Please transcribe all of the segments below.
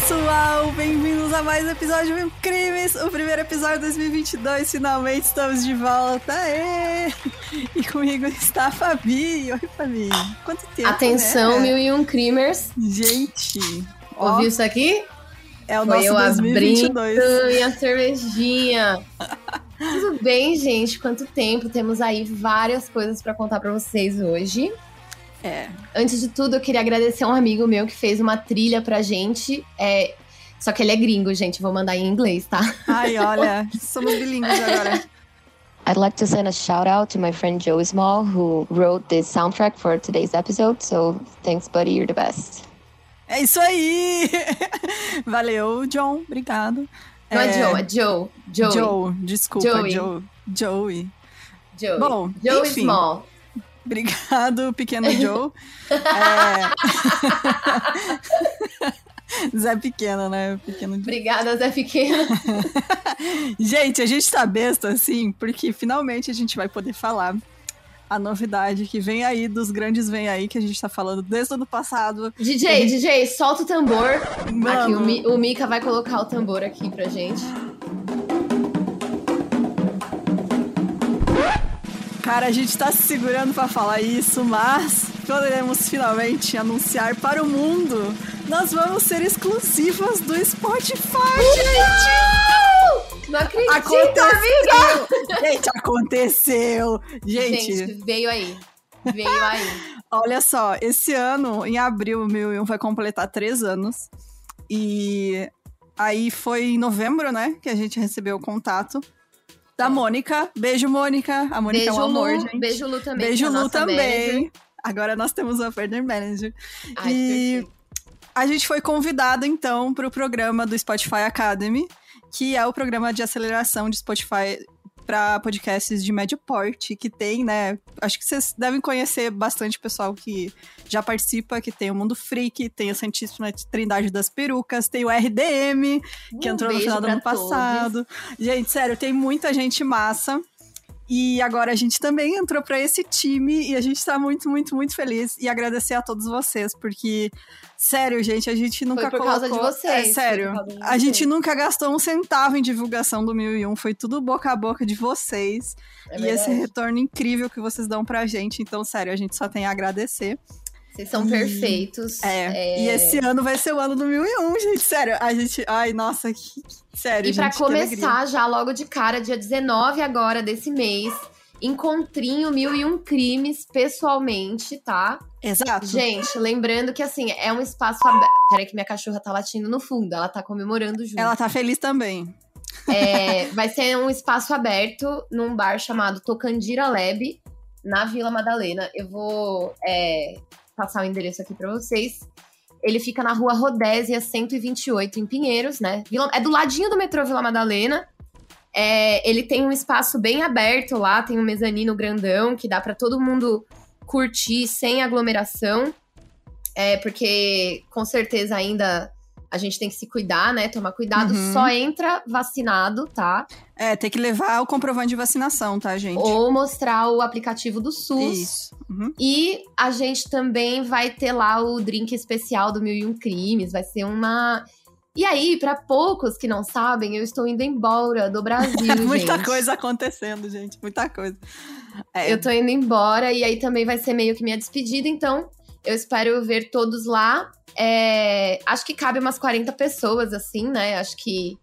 Pessoal! Bem-vindos a mais um episódio de Crimes, o primeiro episódio de 2022. Finalmente estamos de volta! Aê! E comigo está a Fabi. Oi, Fabi. Quanto tempo? Atenção, né? mil e um crimers. Gente! ó, Ouviu isso aqui? é o Foi nosso eu 2022. abrindo minha cervejinha. Tudo bem, gente? Quanto tempo? Temos aí várias coisas pra contar pra vocês hoje. É. Antes de tudo, eu queria agradecer a um amigo meu que fez uma trilha pra gente. É... Só que ele é gringo, gente. Vou mandar em inglês, tá? Ai, olha, somos bilíngues agora. I'd like to send a shout out to my friend Joey Small, who wrote this soundtrack for today's episode. So thanks, buddy. You're the best. É isso aí! Valeu, John. Obrigado. Não é, Joe, é Joe. Joey. Joe, desculpa, Joey. Joe. Joey. Joey. Bom, Joe enfim. Small. Obrigado, pequeno Joe. É... Zé Pequeno, né? Pequeno Joe. Obrigada, Zé Pequeno. Gente, a gente tá besta assim, porque finalmente a gente vai poder falar a novidade que vem aí, dos grandes vem aí, que a gente tá falando desde o ano passado. DJ, DJ, solta o tambor. Mano. Aqui, o, Mi- o Mika vai colocar o tambor aqui pra gente. Cara, a gente tá se segurando pra falar isso, mas poderemos finalmente anunciar para o mundo. Nós vamos ser exclusivas do Spotify, gente! Não acredito, Aconteceu! Gente, aconteceu! Gente, Gente, veio aí. Veio aí. olha só, esse ano, em abril, o 1001 vai completar três anos. E aí foi em novembro, né, que a gente recebeu o contato da Mônica. Beijo, Mônica. A Mônica Beijo, é um amor, Lu. gente. Beijo, Lu também. Beijo, é Lu também. manager. Agora nós temos uma partner manager. Ai, E- perfeito. A gente foi convidado, então, para o programa do Spotify Academy, que é o programa de aceleração de Spotify para podcasts de médio porte, que tem, né? Acho que vocês devem conhecer bastante pessoal que já participa, que tem o Mundo Freak, tem a Santíssima Trindade das Perucas, tem o RDM, que Um entrou no final do ano todos. passado. Gente, sério, tem muita gente massa. E agora a gente também entrou pra esse time e a gente tá muito, muito, muito feliz. E agradecer a todos vocês, porque, sério, gente, a gente nunca por causa de colocou- vocês, É foi sério. A gente nunca gastou um centavo em divulgação do 1001. Foi tudo boca a boca de vocês. É e esse verdade. retorno incrível que vocês dão pra gente. Então, sério, a gente só tem a agradecer. Vocês são perfeitos. É. E esse ano vai ser o ano do 1001, gente. Sério, a gente. Ai, nossa, que. Sério, E alegria. começar, já logo de cara, dia 19 agora desse mês, encontrinho Mil e Um Crimes pessoalmente, tá? Exato. Gente, lembrando que assim, é um espaço aberto. Peraí que minha cachorra tá latindo no fundo, ela tá comemorando junto. Ela tá feliz também. É, vai ser um espaço aberto num bar chamado Tocandira Lab, na Vila Madalena. Eu vou é, passar o endereço aqui pra vocês. Ele fica na rua Rodésia 128, em Pinheiros, né? É do ladinho do metrô Vila Madalena. É, ele tem um espaço bem aberto lá, tem um mezanino grandão que dá pra todo mundo curtir sem aglomeração. É, porque com certeza ainda a gente tem que se cuidar, né? Tomar cuidado. Uhum. Só entra vacinado, tá? É, tem que levar o comprovante de vacinação, tá, gente? Ou mostrar o aplicativo do SUS. Isso. Uhum. E a gente também vai ter lá o drink especial do Mil e Um Crimes. Vai ser uma. E aí, pra poucos que não sabem, eu estou indo embora do Brasil, Muita gente. coisa acontecendo, gente. Muita coisa. É, Eu tô indo embora e aí também vai ser meio que minha despedida, então eu espero ver todos lá. É, acho que cabe umas 40 pessoas, assim, né? Acho que.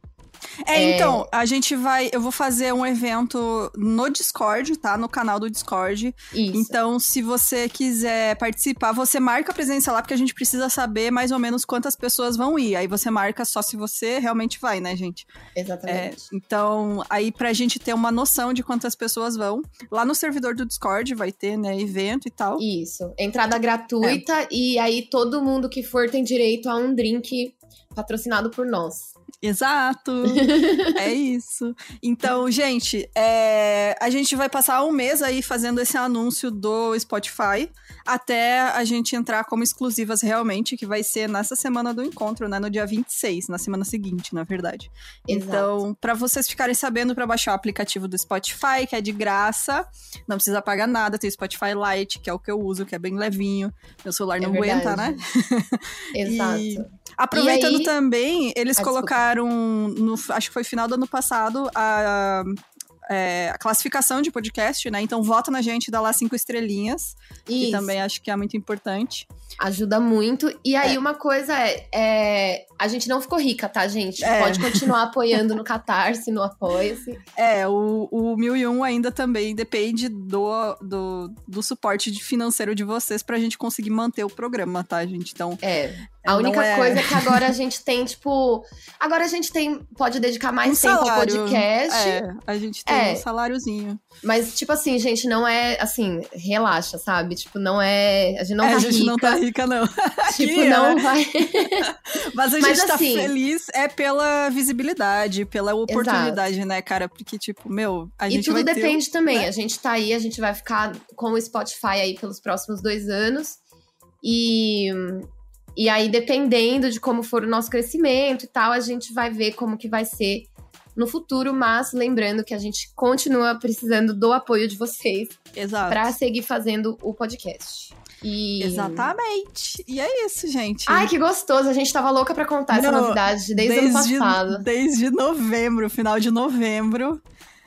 É, então, a gente vai. Eu vou fazer um evento no Discord, tá? No canal do Discord. Isso. Então, se você quiser participar, você marca a presença lá, porque a gente precisa saber mais ou menos quantas pessoas vão ir. Aí você marca só se você realmente vai, né, gente? É, Exatamente. então, aí pra gente ter uma noção de quantas pessoas vão, lá no servidor do Discord vai ter, né, evento e tal. Isso. Entrada gratuita É. e aí todo mundo que for tem direito a um drink patrocinado por nós. Exato! é isso. Então, gente, é, a gente vai passar um mês aí fazendo esse anúncio do Spotify até a gente entrar como exclusivas realmente, que vai ser nessa semana do encontro, né? No dia 26, na semana seguinte, na verdade. Exato. Então, para vocês ficarem sabendo, para baixar o aplicativo do Spotify, que é de graça, não precisa pagar nada. Tem o Spotify Lite, que é o que eu uso, que é bem levinho. Meu celular não É aguenta, né? Exato. E- Aproveitando aí- também, eles Ah, colocaram, no, acho que foi final do ano passado, a, é, a classificação de podcast, né? Então vota na gente, dá lá cinco estrelinhas, que Isso. também acho que é muito importante. Ajuda muito. E aí, uma coisa é, é, A gente não ficou rica, tá, gente? É. Pode continuar apoiando no Catarse, no Apoia-se. É, o, o 1001 ainda também depende do, do, do suporte financeiro de vocês pra gente conseguir manter o programa, tá, gente? Então, É. A única é- coisa é que agora a gente tem, tipo. Agora a gente tem. Pode dedicar mais um tempo ao salário. podcast. É, a gente tem É. um saláriozinho. Mas, tipo assim, gente, não é assim, relaxa, sabe? Tipo, não é. A gente não é, tá a gente rica. não tá rica, não. Tipo, não é. vai. Mas a Mas gente tá assim- feliz é pela visibilidade, pela oportunidade, né, cara? Porque, tipo, meu, a E gente tudo vai ter... depende também. né? A gente tá aí, a gente vai ficar com o Spotify aí pelos próximos dois anos. E, e aí, dependendo de como for o nosso crescimento e tal, a gente vai ver como que vai ser no futuro. Mas lembrando que a gente continua precisando do apoio de vocês Exato. pra seguir fazendo o podcast. E... Exatamente. E é isso, gente. Ai, que gostoso. A gente tava louca pra contar essa Não, novidade desde, o ano passado. Desde novembro, final de novembro.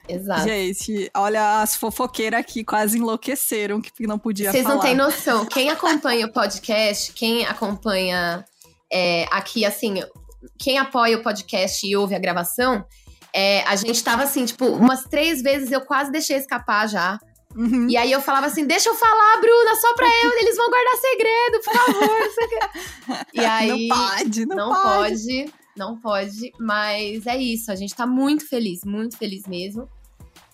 Exato. Gente, olha, as fofoqueiras aqui quase enlouqueceram que não podia Vocês falar. não têm noção. Quem acompanha o podcast, quem acompanha é, aqui, assim, quem apoia o podcast e ouve a gravação, é, a gente tava assim, tipo, umas três vezes eu quase deixei escapar já. Uhum. E aí eu falava assim: deixa eu falar, Bruna, só pra eu, eles vão guardar segredo, por favor. E aí. não pode, não, não pode. pode, não pode, mas é isso, a gente tá muito feliz, muito feliz mesmo.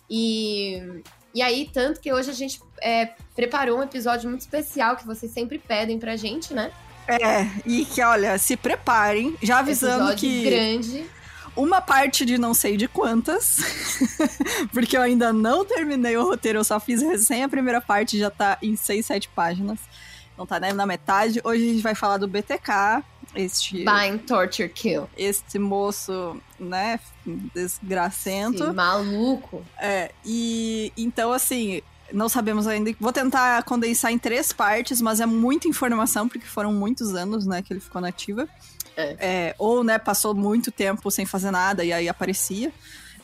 E, e aí, tanto que hoje a gente é, preparou um episódio muito especial que vocês sempre pedem pra gente, né? É, e que, olha, se preparem, já avisando episódio que grande. uma parte de não sei de quantas, porque eu ainda não terminei o roteiro, eu só fiz recém a primeira parte, já tá em 6, 7 páginas. Não tá nem na metade. Hoje a gente vai falar do BTK, este, Bind, Torture, Kill. este moço, né, desgracento. Esse maluco. É, e então, assim, não sabemos ainda. Vou tentar condensar em três partes, mas é muita informação, porque foram muitos anos, né, que ele ficou nativa. É. ou, né, passou muito tempo sem fazer nada e aí aparecia.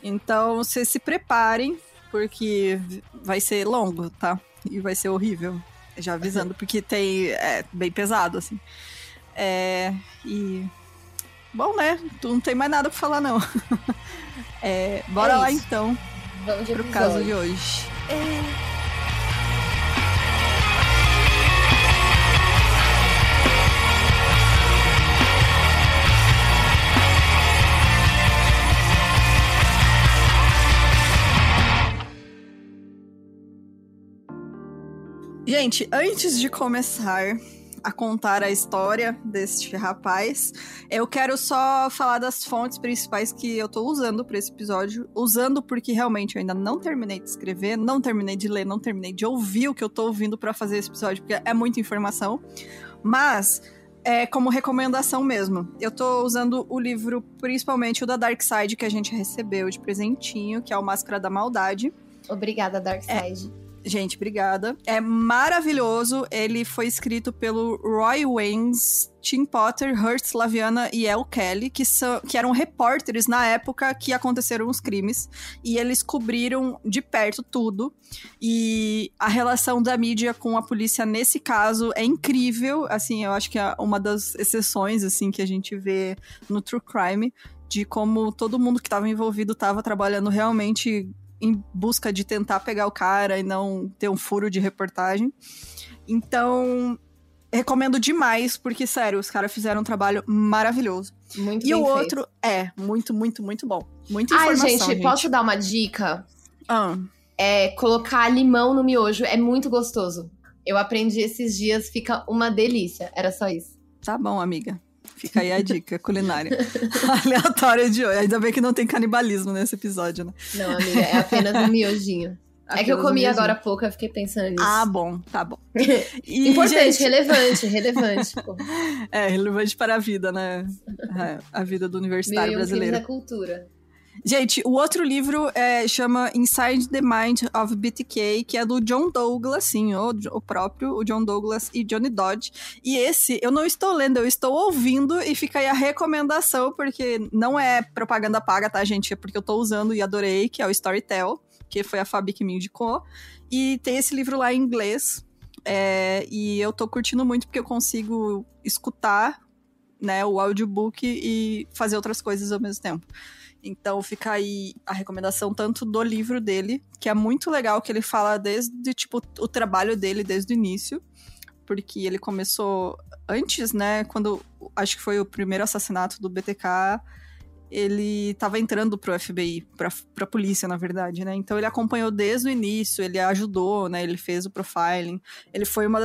Então, vocês se preparem, porque vai ser longo, tá? E vai ser horrível. Já avisando, porque tem. É bem pesado, assim. É. E. Bom, né? Tu não tem mais nada pra falar, não. É, bora É lá então Vamos de pro caso de hoje. Gente, antes de começar a contar a história deste rapaz, eu quero só falar das fontes principais que eu tô usando para esse episódio. Usando porque realmente eu ainda não terminei de escrever, não terminei de ler, não terminei de ouvir o que eu tô ouvindo para fazer esse episódio, porque é muita informação. Mas é como recomendação mesmo. Eu tô usando o livro, principalmente o da Dark Side, que a gente recebeu de presentinho, que é o Máscara da Maldade. Obrigada, Darkseid. Gente, obrigada. É maravilhoso. Ele foi escrito pelo Roy Waynes, Tim Potter, Hurst Laviana e El Kelly, que, são, que eram repórteres na época que aconteceram os crimes. E eles cobriram de perto tudo. E a relação da mídia com a polícia nesse caso é incrível. Assim, eu acho que é uma das exceções assim que a gente vê no True Crime. De como todo mundo que estava envolvido estava trabalhando realmente em busca de tentar pegar o cara e não ter um furo de reportagem. Então, recomendo demais, porque, sério, os caras fizeram um trabalho maravilhoso. Muito E o feito. outro é muito, muito, muito bom. Muita Ai, informação, gente, posso dar uma dica? Ah, É colocar limão no miojo. É muito gostoso. Eu aprendi esses dias, fica uma delícia. Era só isso. tá bom, amiga. Fica aí a dica culinária aleatória de hoje. Ainda bem que não tem canibalismo nesse episódio, né? Não, amiga, é apenas um miojinho. é que eu Apenas um comi miojinho. agora há pouco, eu fiquei pensando nisso. Ah, bom, tá bom. E, Importante, gente, relevante, relevante. Pô. é relevante para a vida, né? É, a vida do universitário um crimes brasileiro. da cultura. Gente, o outro livro é, chama Inside the Mind of BTK, que é do John Douglas, sim, o, o próprio, o John Douglas e Johnny Dodge. E esse eu não estou lendo, eu estou ouvindo e fica aí a recomendação, porque não é propaganda paga, tá, gente? É porque eu tô usando e adorei, que é o Storytel, que foi a Fabi que me indicou. E tem esse livro lá em inglês. É, e eu tô curtindo muito porque eu consigo escutar né, o audiobook e fazer outras coisas ao mesmo tempo. Então fica aí a recomendação tanto do livro dele, que é muito legal, que ele fala desde, tipo, o trabalho dele desde o início, porque ele começou antes, né, quando acho que foi o primeiro assassinato do BTK, ele estava entrando pro FBI, pra, pra polícia, na verdade, né? Então ele acompanhou desde o início, ele ajudou, né? Ele fez o profiling. Ele foi uma,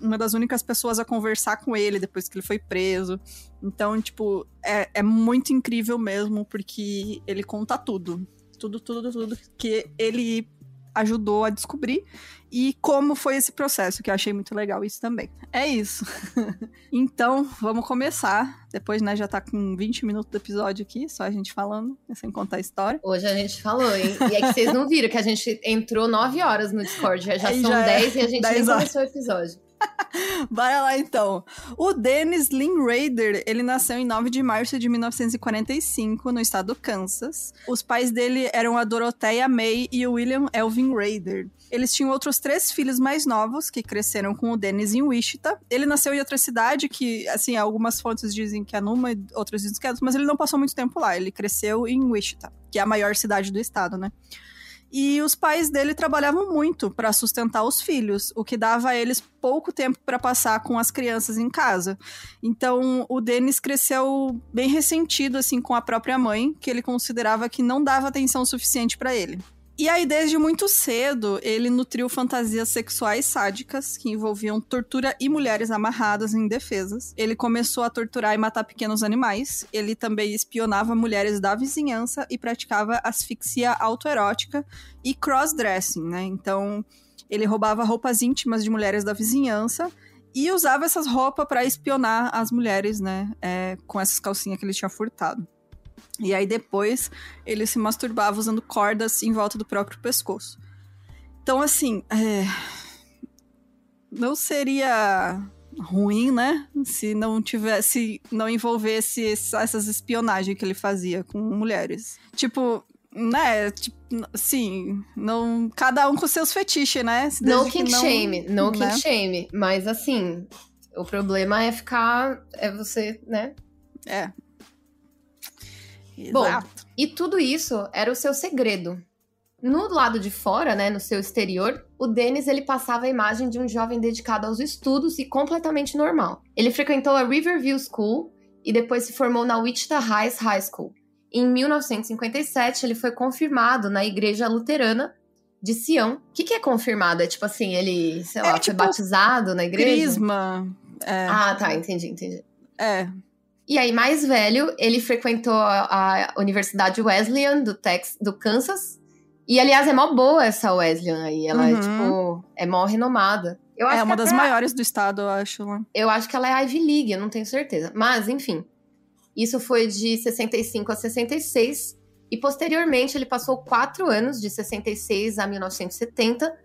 uma das únicas pessoas a conversar com ele depois que ele foi preso. Então, tipo, é, é muito incrível mesmo, porque ele conta tudo. Tudo, tudo, tudo que ele ajudou a descobrir e como foi esse processo, que eu achei muito legal isso também. É isso. então, vamos começar. Depois, né, já tá com 20 minutos do episódio aqui, só a gente falando, né, sem contar a história. Hoje a gente falou, hein? E é que vocês não viram que a gente entrou 9 horas no Discord, já, já são já 10 é e a gente nem começou o episódio. Bora lá então. O Dennis Lynn Raider, ele nasceu em 9 de março de 1945 no estado do Kansas. Os pais dele eram a Dorothea May e o William Elvin Raider. Eles tinham outros três filhos mais novos que cresceram com o Dennis em Wichita. Ele nasceu em outra cidade que, assim, algumas fontes dizem que é numa, outras dizem que é outra, mas ele não passou muito tempo lá. Ele cresceu em Wichita, que é a maior cidade do estado, né? E os pais dele trabalhavam muito para sustentar os filhos, o que dava a eles pouco tempo para passar com as crianças em casa. Então, o Denis cresceu bem ressentido assim com a própria mãe, que ele considerava que não dava atenção suficiente para ele. E aí, desde muito cedo, ele nutriu fantasias sexuais sádicas que envolviam tortura e mulheres amarradas em defesas. Ele começou a torturar e matar pequenos animais. Ele também espionava mulheres da vizinhança e praticava asfixia autoerótica e crossdressing, né? Então, ele roubava roupas íntimas de mulheres da vizinhança e usava essas roupas para espionar as mulheres, né? É, com essas calcinhas que ele tinha furtado. E aí depois ele se masturbava usando cordas em volta do próprio pescoço. Então, assim, é... não seria ruim, né? Se não tivesse, não envolvesse essas espionagens que ele fazia com mulheres. Tipo, né? Tipo, sim, não, cada um com seus fetiches, né? No kink não, shame, no né? kink shame. Mas assim, o problema é ficar, é você, né? É, Exato. Bom, e tudo isso era o seu segredo. No lado de fora, né, no seu exterior, o Dennis ele passava a imagem de um jovem dedicado aos estudos e completamente normal. Ele frequentou a Riverview School e depois se formou na Wichita Heights High School. Em 1957, ele foi confirmado na Igreja Luterana de Sião. O que, que é confirmado? É tipo assim, ele, sei lá, é, tipo, foi batizado na igreja? Crisma. É. Ah, tá, entendi, entendi. É, e aí, mais velho, ele frequentou a, Universidade Wesleyan do, Tex, do Kansas. E, aliás, é mó boa essa Wesleyan aí. Ela é, uhum. é, tipo, é mó renomada. é uma das maiores do estado, eu acho. Né? Eu acho que ela é Ivy League, eu não tenho certeza. Mas, enfim. Isso foi de 65 a 66. E, posteriormente, ele passou quatro anos, de 66 a 1970,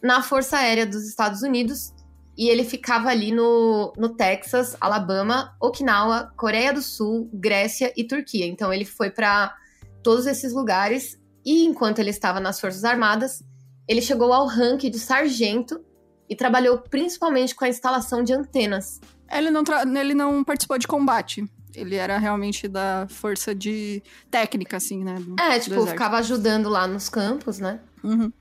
na Força Aérea dos Estados Unidos, e ele ficava ali no, no Texas, Alabama, Okinawa, Coreia do Sul, Grécia e Turquia. Então ele foi para todos esses lugares e enquanto ele estava nas Forças Armadas, ele chegou ao ranking de sargento e trabalhou principalmente com a instalação de antenas. Ele não, ele não participou de combate. Ele era realmente da força de técnica, assim, né? Do, é, tipo, ficava ajudando lá nos campos, né? Uhum.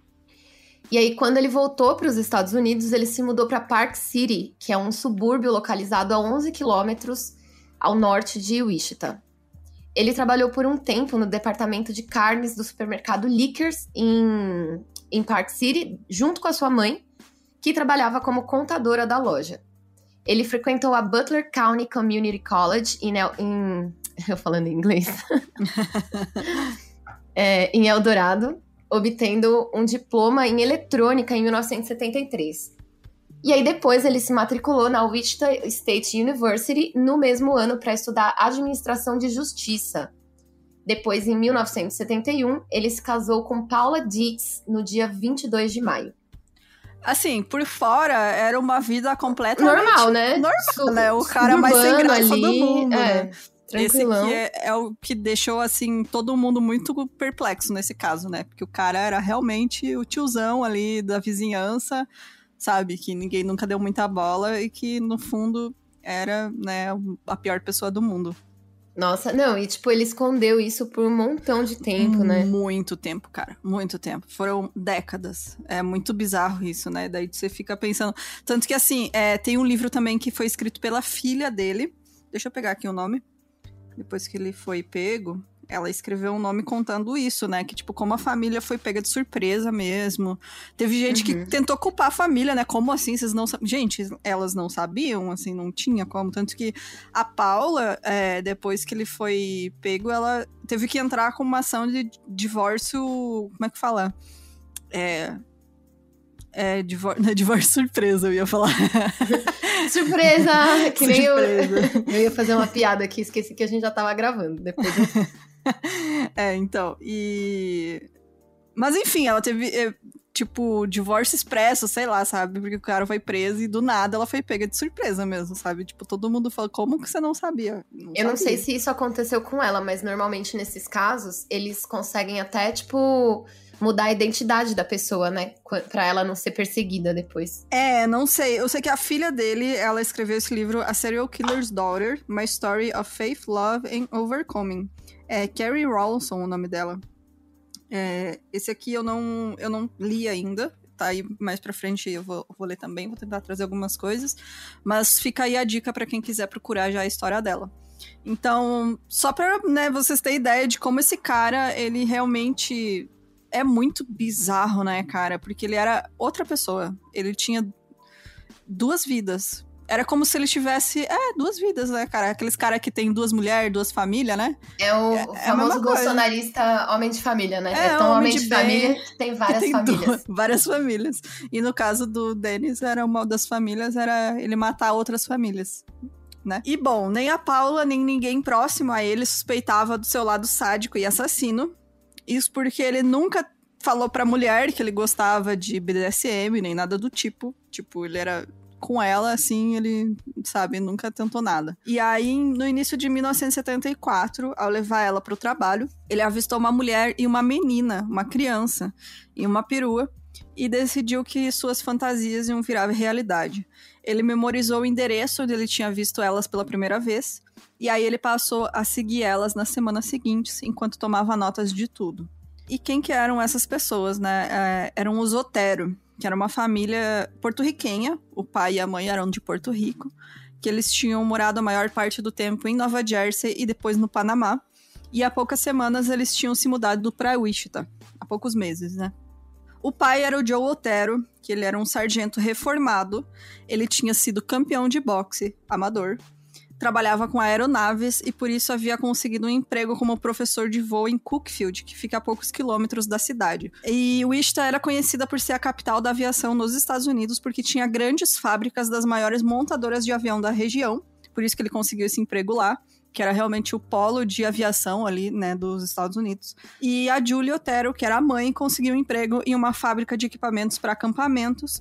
E aí, quando ele voltou para os Estados Unidos, ele se mudou para Park City, que é um subúrbio localizado a 11 quilômetros ao norte de Wichita. Ele trabalhou por um tempo no departamento de carnes do supermercado Lickers em, em Park City, junto com a sua mãe, que trabalhava como contadora da loja. Ele frequentou a Butler County Community College em, em eu falando em inglês, é, em Eldorado, obtendo um diploma em eletrônica em 1973. E aí depois ele se matriculou na Wichita State University no mesmo ano para estudar administração de justiça. Depois, em 1971, ele se casou com Paula Dietz no dia 22 de maio. Assim, por fora era uma vida completamente Normal, né? Normal, né? O cara mais sem graça ali, do mundo, é, né? Tranquilão. Esse aqui é, é o que deixou, assim, todo mundo muito perplexo nesse caso, né? Porque o cara era realmente o tiozão ali da vizinhança, sabe? Que ninguém nunca deu muita bola e que, no fundo, era, né, a pior pessoa do mundo. Nossa, não, e tipo, ele escondeu isso por um montão de tempo, né? Muito tempo, cara. Muito tempo. Foram décadas. É muito bizarro isso, né? Daí você fica pensando. Tanto que, assim, é, tem um livro também que foi escrito pela filha dele. Deixa eu pegar aqui o nome. Depois que ele foi pego ela escreveu um nome contando isso, né? Que, tipo, como a família foi pega de surpresa mesmo. Teve gente uhum. que tentou culpar a família, né? Como assim? Vocês não sabiam? Gente, elas não sabiam, assim, não tinha como. Tanto que a Paula, é, depois que ele foi pego, ela teve que entrar com uma ação de divórcio. Como é que fala? É. É, divor... divórcio surpresa, eu ia falar. surpresa! Que nem surpresa. eu. Eu ia fazer uma piada aqui, esqueci que a gente já tava gravando. Depois eu... é, então, e. Mas enfim, ela teve, é, tipo, divórcio expresso, sei lá, sabe? Porque o cara foi preso e do nada ela foi pega de surpresa mesmo, sabe? Tipo, todo mundo fala, como que você não sabia? Não eu sabia. não sei se isso aconteceu com ela, mas normalmente nesses casos, eles conseguem até, tipo mudar a identidade da pessoa, né? Pra ela não ser perseguida depois. É, não sei. Eu sei que a filha dele, ela escreveu esse livro, A Serial Killer's Daughter, My Story of Faith, Love and Overcoming. É Carrie Rawlinson o nome dela. É, esse aqui eu não, eu não li ainda, tá aí mais pra frente eu vou, vou ler também, vou tentar trazer algumas coisas. Mas fica aí a dica para quem quiser procurar já a história dela. Então, só pra né, vocês terem ideia de como esse cara, ele realmente é muito bizarro, né, cara? Porque ele era outra pessoa. Ele tinha duas vidas. Era como se ele tivesse, é, duas vidas, né, cara? Aqueles caras que tem duas mulheres, duas famílias, né? É o é, é famoso é bolsonarista homem de família, né? É, é tão homem, de, de família que tem várias tem famílias. Duas, várias famílias. E no caso do Denis, era uma das famílias, era ele matar outras famílias. Né? E bom, nem a Paula, nem ninguém próximo a ele suspeitava do seu lado sádico e assassino, isso porque ele nunca falou pra mulher que ele gostava de BDSM, nem nada do tipo. Tipo, ele era com ela, assim, ele, sabe, nunca tentou nada. E aí, no início de 1974, ao levar ela para o trabalho, ele avistou uma mulher e uma menina, uma criança, em uma perua, e decidiu que suas fantasias iam virar realidade. Ele memorizou o endereço onde ele tinha visto elas pela primeira vez, e aí ele passou a seguir elas nas semanas seguintes, enquanto tomava notas de tudo. E quem que eram essas pessoas, né? É, eram os Otero, que era uma família porto-riquenha, o pai e a mãe eram de Porto Rico, que eles tinham morado a maior parte do tempo em Nova Jersey e depois no Panamá. E há poucas semanas eles tinham se mudado para Wichita, há poucos meses, né? O pai era o Joe Otero, que ele era um sargento reformado. Ele tinha sido campeão de boxe amador trabalhava com aeronaves e por isso havia conseguido um emprego como professor de voo em Cookfield, que fica a poucos quilômetros da cidade. E Wichita era conhecida por ser a capital da aviação nos Estados Unidos porque tinha grandes fábricas das maiores montadoras de avião da região, por isso que ele conseguiu esse emprego lá que era realmente o polo de aviação ali, né, dos Estados Unidos. E a Julie Otero, que era a mãe, conseguiu um emprego em uma fábrica de equipamentos para acampamentos,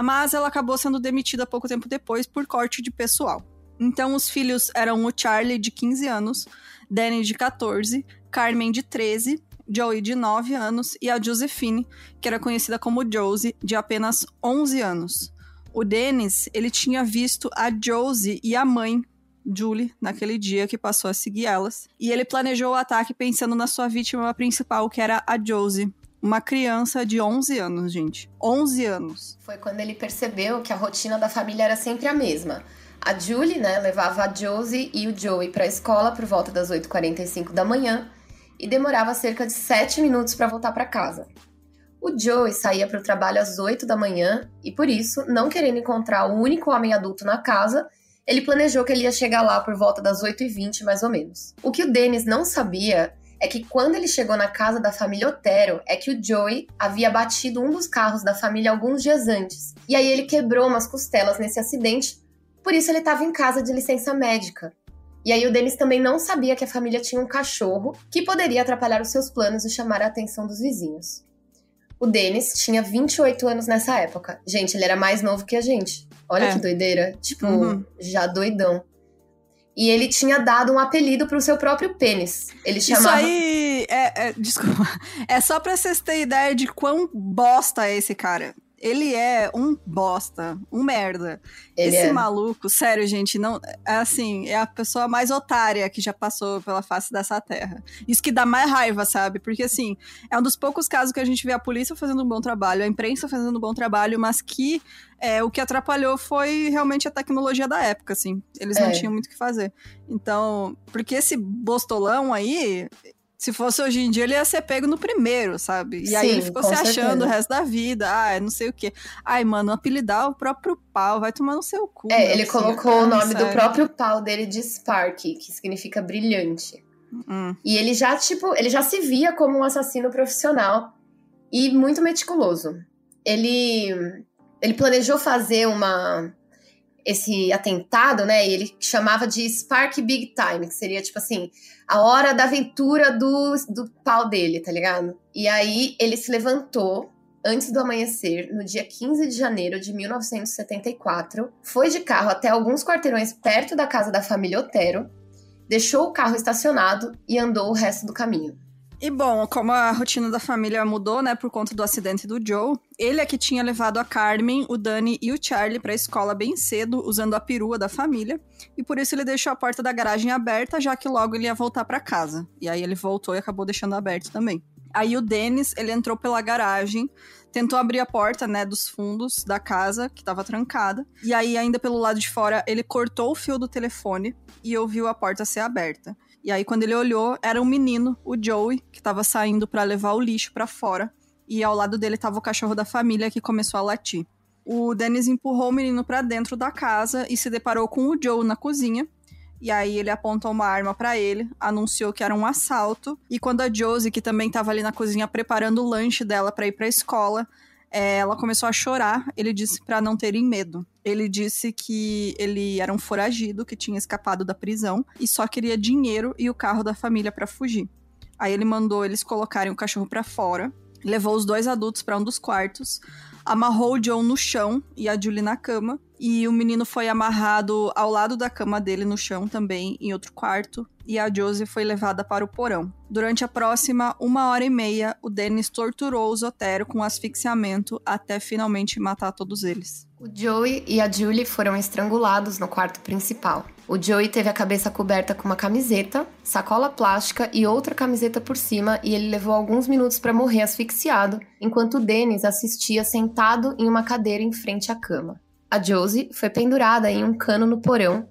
mas ela acabou sendo demitida pouco tempo depois por corte de pessoal. Então, os filhos eram o Charlie, de 15 anos, Danny, de 14, Carmen, de 13, Joey, de 9 anos, e a Josephine, que era conhecida como Josie, de apenas 11 anos. O Dennis, ele tinha visto a Josie e a mãe, Julie, naquele dia que passou a seguir elas, e ele planejou o ataque pensando na sua vítima principal, que era a Josie, uma criança de 11 anos, gente. 11 anos. Foi quando ele percebeu que a rotina da família era sempre a mesma. A Julie, né, levava a Josie e o Joey para a escola por volta das 8h45 da manhã e demorava cerca de 7 minutos para voltar para casa. O Joey saía para o trabalho às 8 da manhã e, por isso, não querendo encontrar o único homem adulto na casa, ele planejou que ele ia chegar lá por volta das 8h20, mais ou menos. O que o Dennis não sabia é que quando ele chegou na casa da família Otero, é que o Joey havia batido um dos carros da família alguns dias antes. E aí ele quebrou umas costelas nesse acidente por isso ele estava em casa de licença médica. E aí o Dennis também não sabia que a família tinha um cachorro que poderia atrapalhar os seus planos e chamar a atenção dos vizinhos. O Dennis tinha 28 anos nessa época. Gente, ele era mais novo que a gente. Olha É. que doideira. Tipo, Uhum. já doidão. E ele tinha dado um apelido pro seu próprio pênis. Ele chamava. Isso aí é, é- Desculpa. É só pra vocês terem ideia de quão bosta é esse cara. Ele é um bosta, um merda. Ele esse é. maluco, sério, gente, não. É assim, é a pessoa mais otária que já passou pela face dessa terra. Isso que dá mais raiva, sabe? Porque, assim, é um dos poucos casos que a gente vê a polícia fazendo um bom trabalho, a imprensa fazendo um bom trabalho, mas que é, o que atrapalhou foi realmente a tecnologia da época, assim. Eles não É. tinham muito o que fazer. Então, porque esse bostolão aí. Se fosse hoje em dia, ele ia ser pego no primeiro, sabe? E aí Sim, ele ficou se achando certeza. o resto da vida. Ah, não sei o quê. Ai, mano, apelidar o próprio pau, vai tomar no seu cu. É, ele colocou o Ai, nome do sério. próprio pau dele de Spark, que significa brilhante. Hum. E ele já, tipo, ele já se via como um assassino profissional e muito meticuloso. Ele, ele planejou fazer uma esse atentado, né? Ele chamava de Spark Big Time, que seria tipo assim, a hora da aventura do, do pau dele, tá ligado? E aí ele se levantou antes do amanhecer, no dia 15 de janeiro de 1974, foi de carro até alguns quarteirões perto da casa da família Otero, deixou o carro estacionado e andou o resto do caminho. E bom, como a rotina da família mudou, né, por conta do acidente do Joe, ele é que tinha levado a Carmen, o Danny e o Charlie pra escola bem cedo, usando a perua da família, e por isso ele deixou a porta da garagem aberta, já que logo ele ia voltar pra casa. E aí ele voltou e acabou deixando aberto também. Aí o Dennis, ele entrou pela garagem, tentou abrir a porta, né, dos fundos da casa, que tava trancada, e aí ainda pelo lado de fora, ele cortou o fio do telefone e ouviu a porta ser aberta. E aí, quando ele olhou, era um menino, o Joey, que tava saindo pra levar o lixo pra fora. E ao lado dele tava o cachorro da família que começou a latir. O Dennis empurrou o menino pra dentro da casa e se deparou com o Joe na cozinha. E aí ele apontou uma arma pra ele, anunciou que era um assalto. E quando a Josie, que também tava ali na cozinha preparando o lanche dela pra ir pra escola, é, ela começou a chorar. Ele disse pra não terem medo. Ele disse que ele era um foragido que tinha escapado da prisão e só queria dinheiro e o carro da família pra fugir. Aí ele mandou eles colocarem o cachorro pra fora, levou os dois adultos pra um dos quartos, amarrou o John no chão e a Julie na cama, e o menino foi amarrado ao lado da cama dele no chão também, em outro quarto, e a Josie foi levada para o porão. Durante a próxima uma hora e meia, o Dennis torturou os Otero com asfixiamento até finalmente matar todos eles. O Joey e a Julie foram estrangulados no quarto principal. O Joey teve a cabeça coberta com uma camiseta, sacola plástica e outra camiseta por cima, e ele levou alguns minutos para morrer asfixiado, enquanto o Dennis assistia sentado em uma cadeira em frente à cama. A Josie foi pendurada em um cano no porão,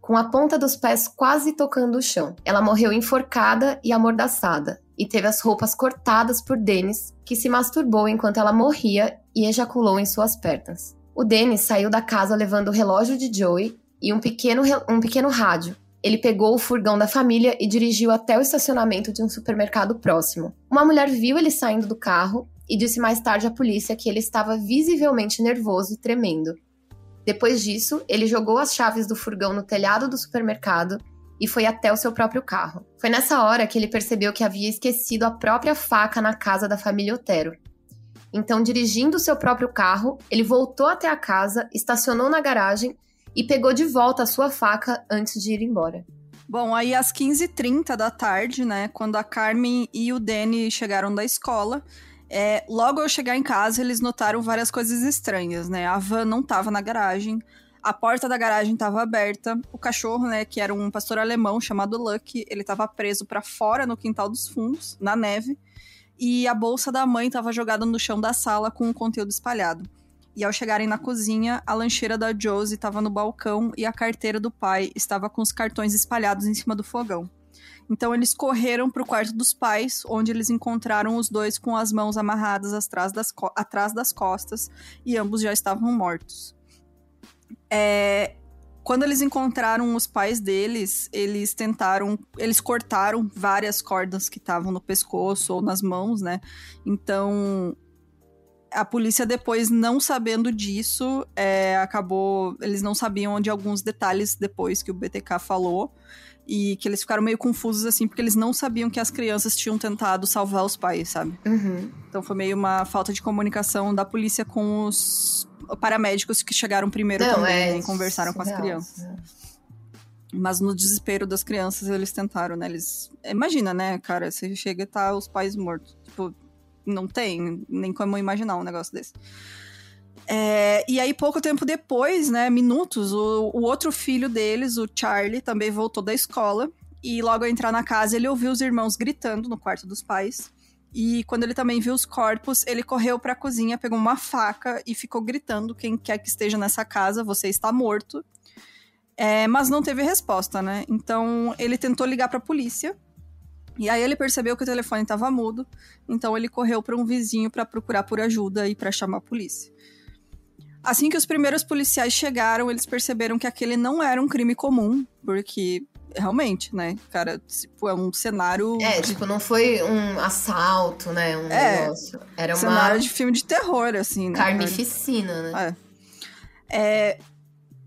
com a ponta dos pés quase tocando o chão. Ela morreu enforcada e amordaçada, e teve as roupas cortadas por Dennis, que se masturbou enquanto ela morria e ejaculou em suas pernas. O Dennis saiu da casa levando o relógio de Joey e um pequeno, um pequeno rádio. Ele pegou o furgão da família e dirigiu até o estacionamento de um supermercado próximo. Uma mulher viu ele saindo do carro e disse mais tarde à polícia que ele estava visivelmente nervoso e tremendo. Depois disso, ele jogou as chaves do furgão no telhado do supermercado e foi até o seu próprio carro. Foi nessa hora que ele percebeu que havia esquecido a própria faca na casa da família Otero. Então, dirigindo o seu próprio carro, ele voltou até a casa, estacionou na garagem e pegou de volta a sua faca antes de ir embora. Bom, aí às 15h30 da tarde, né, quando a Carmen e o Danny chegaram da escola, é, logo ao chegar em casa, eles notaram várias coisas estranhas, né? A van não tava na garagem, a porta da garagem estava aberta, o cachorro, né, que era um pastor alemão chamado Lucky, ele estava preso para fora no quintal dos fundos, na neve, e a bolsa da mãe estava jogada no chão da sala com o conteúdo espalhado. E ao chegarem na cozinha, a lancheira da Josie estava no balcão e a carteira do pai estava com os cartões espalhados em cima do fogão. Então eles correram para o quarto dos pais, onde eles encontraram os dois com as mãos amarradas atrás das, atrás das costas e ambos já estavam mortos. É, quando eles encontraram os pais deles, eles tentaram, eles cortaram várias cordas que estavam no pescoço ou nas mãos, né? Então a polícia depois, não sabendo disso, é, acabou. Eles não sabiam de alguns detalhes depois que o BTK falou. E que eles ficaram meio confusos, assim, porque eles não sabiam que as crianças tinham tentado salvar os pais, sabe? Uhum. Então foi meio uma falta de comunicação da polícia com os paramédicos que chegaram primeiro Não, também é né, e conversaram com as crianças. Mas no desespero das crianças, eles tentaram, né? Eles. Imagina, né, cara? Você chega e tá os pais mortos. Tipo, não tem nem como imaginar um negócio desse. É, e aí, pouco tempo depois, né, minutos, o, o outro filho deles, o Charlie, também voltou da escola. E logo ao entrar na casa, ele ouviu os irmãos gritando no quarto dos pais. E quando ele também viu os corpos, ele correu pra cozinha, pegou uma faca e ficou gritando: quem quer que esteja nessa casa, você está morto. É, mas não teve resposta, né? Então ele tentou ligar pra polícia. E aí ele percebeu que o telefone estava mudo. Então ele correu para um vizinho para procurar por ajuda e para chamar a polícia. Assim que os primeiros policiais chegaram, eles perceberam que aquele não era um crime comum, porque realmente, né, cara, tipo, é um cenário É, tipo, não foi um assalto, né? Um É, negócio. Era uma cenário de filme de terror, assim, né? carnificina, né? É,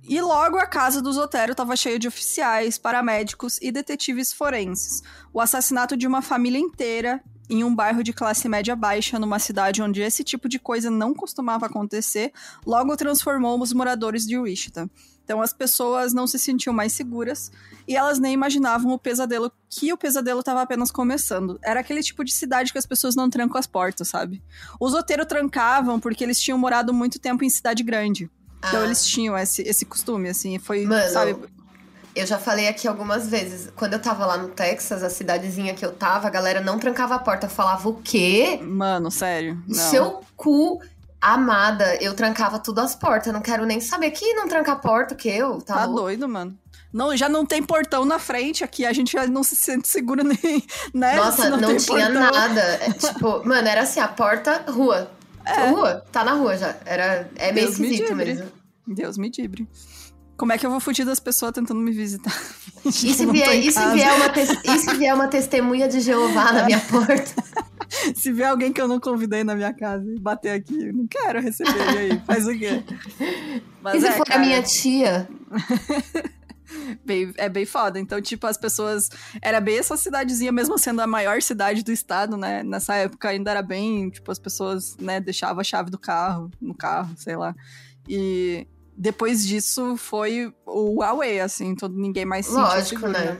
e logo a casa do Zotero estava cheia de oficiais, paramédicos e detetives forenses. O assassinato de uma família inteira em um bairro de classe média baixa, numa cidade onde esse tipo de coisa não costumava acontecer, logo transformou os moradores de Wichita. Então as pessoas não se sentiam mais seguras e elas nem imaginavam o pesadelo que o pesadelo estava apenas começando. Era aquele tipo de cidade que as pessoas não trancam as portas, sabe? Os Zotero trancavam porque eles tinham morado muito tempo em cidade grande. Então Ah. eles tinham esse, esse costume, assim, foi, Mano, sabe? Eu já falei aqui algumas vezes. Quando eu tava lá no Texas, a cidadezinha que eu tava, a galera não trancava a porta. Falava o quê? Mano, sério. Não. Seu cu, amada. Eu trancava tudo as portas. Eu não quero nem saber que não tranca a porta, que eu. Tá, Tá doido, mano. Não, já não tem portão na frente aqui, a gente já não se sente seguro nem, né? Nossa, não, tem tinha portão. nada. É, tipo, mano, era assim, a porta, rua. Rua, tá na rua já. Era, é meio É. Deus me esquisito livre. mesmo. Deus me dibre. Como é que eu vou fugir das pessoas tentando me visitar? E se, vier, e, se vier uma e se vier uma testemunha de Jeová na minha porta? Se vier alguém que eu não convidei na minha casa e bater aqui, eu não quero receber. E aí? Faz o quê? Mas e se é, for cara, a minha tia? bem- é bem foda. Então, tipo, as pessoas. Era bem essa cidadezinha, mesmo sendo a maior cidade do estado, né? Nessa época ainda era bem. Tipo, as pessoas, né, deixavam a chave do carro, no carro, sei lá. E depois disso foi o Huawei, assim, todo, ninguém mais se Lógico, né?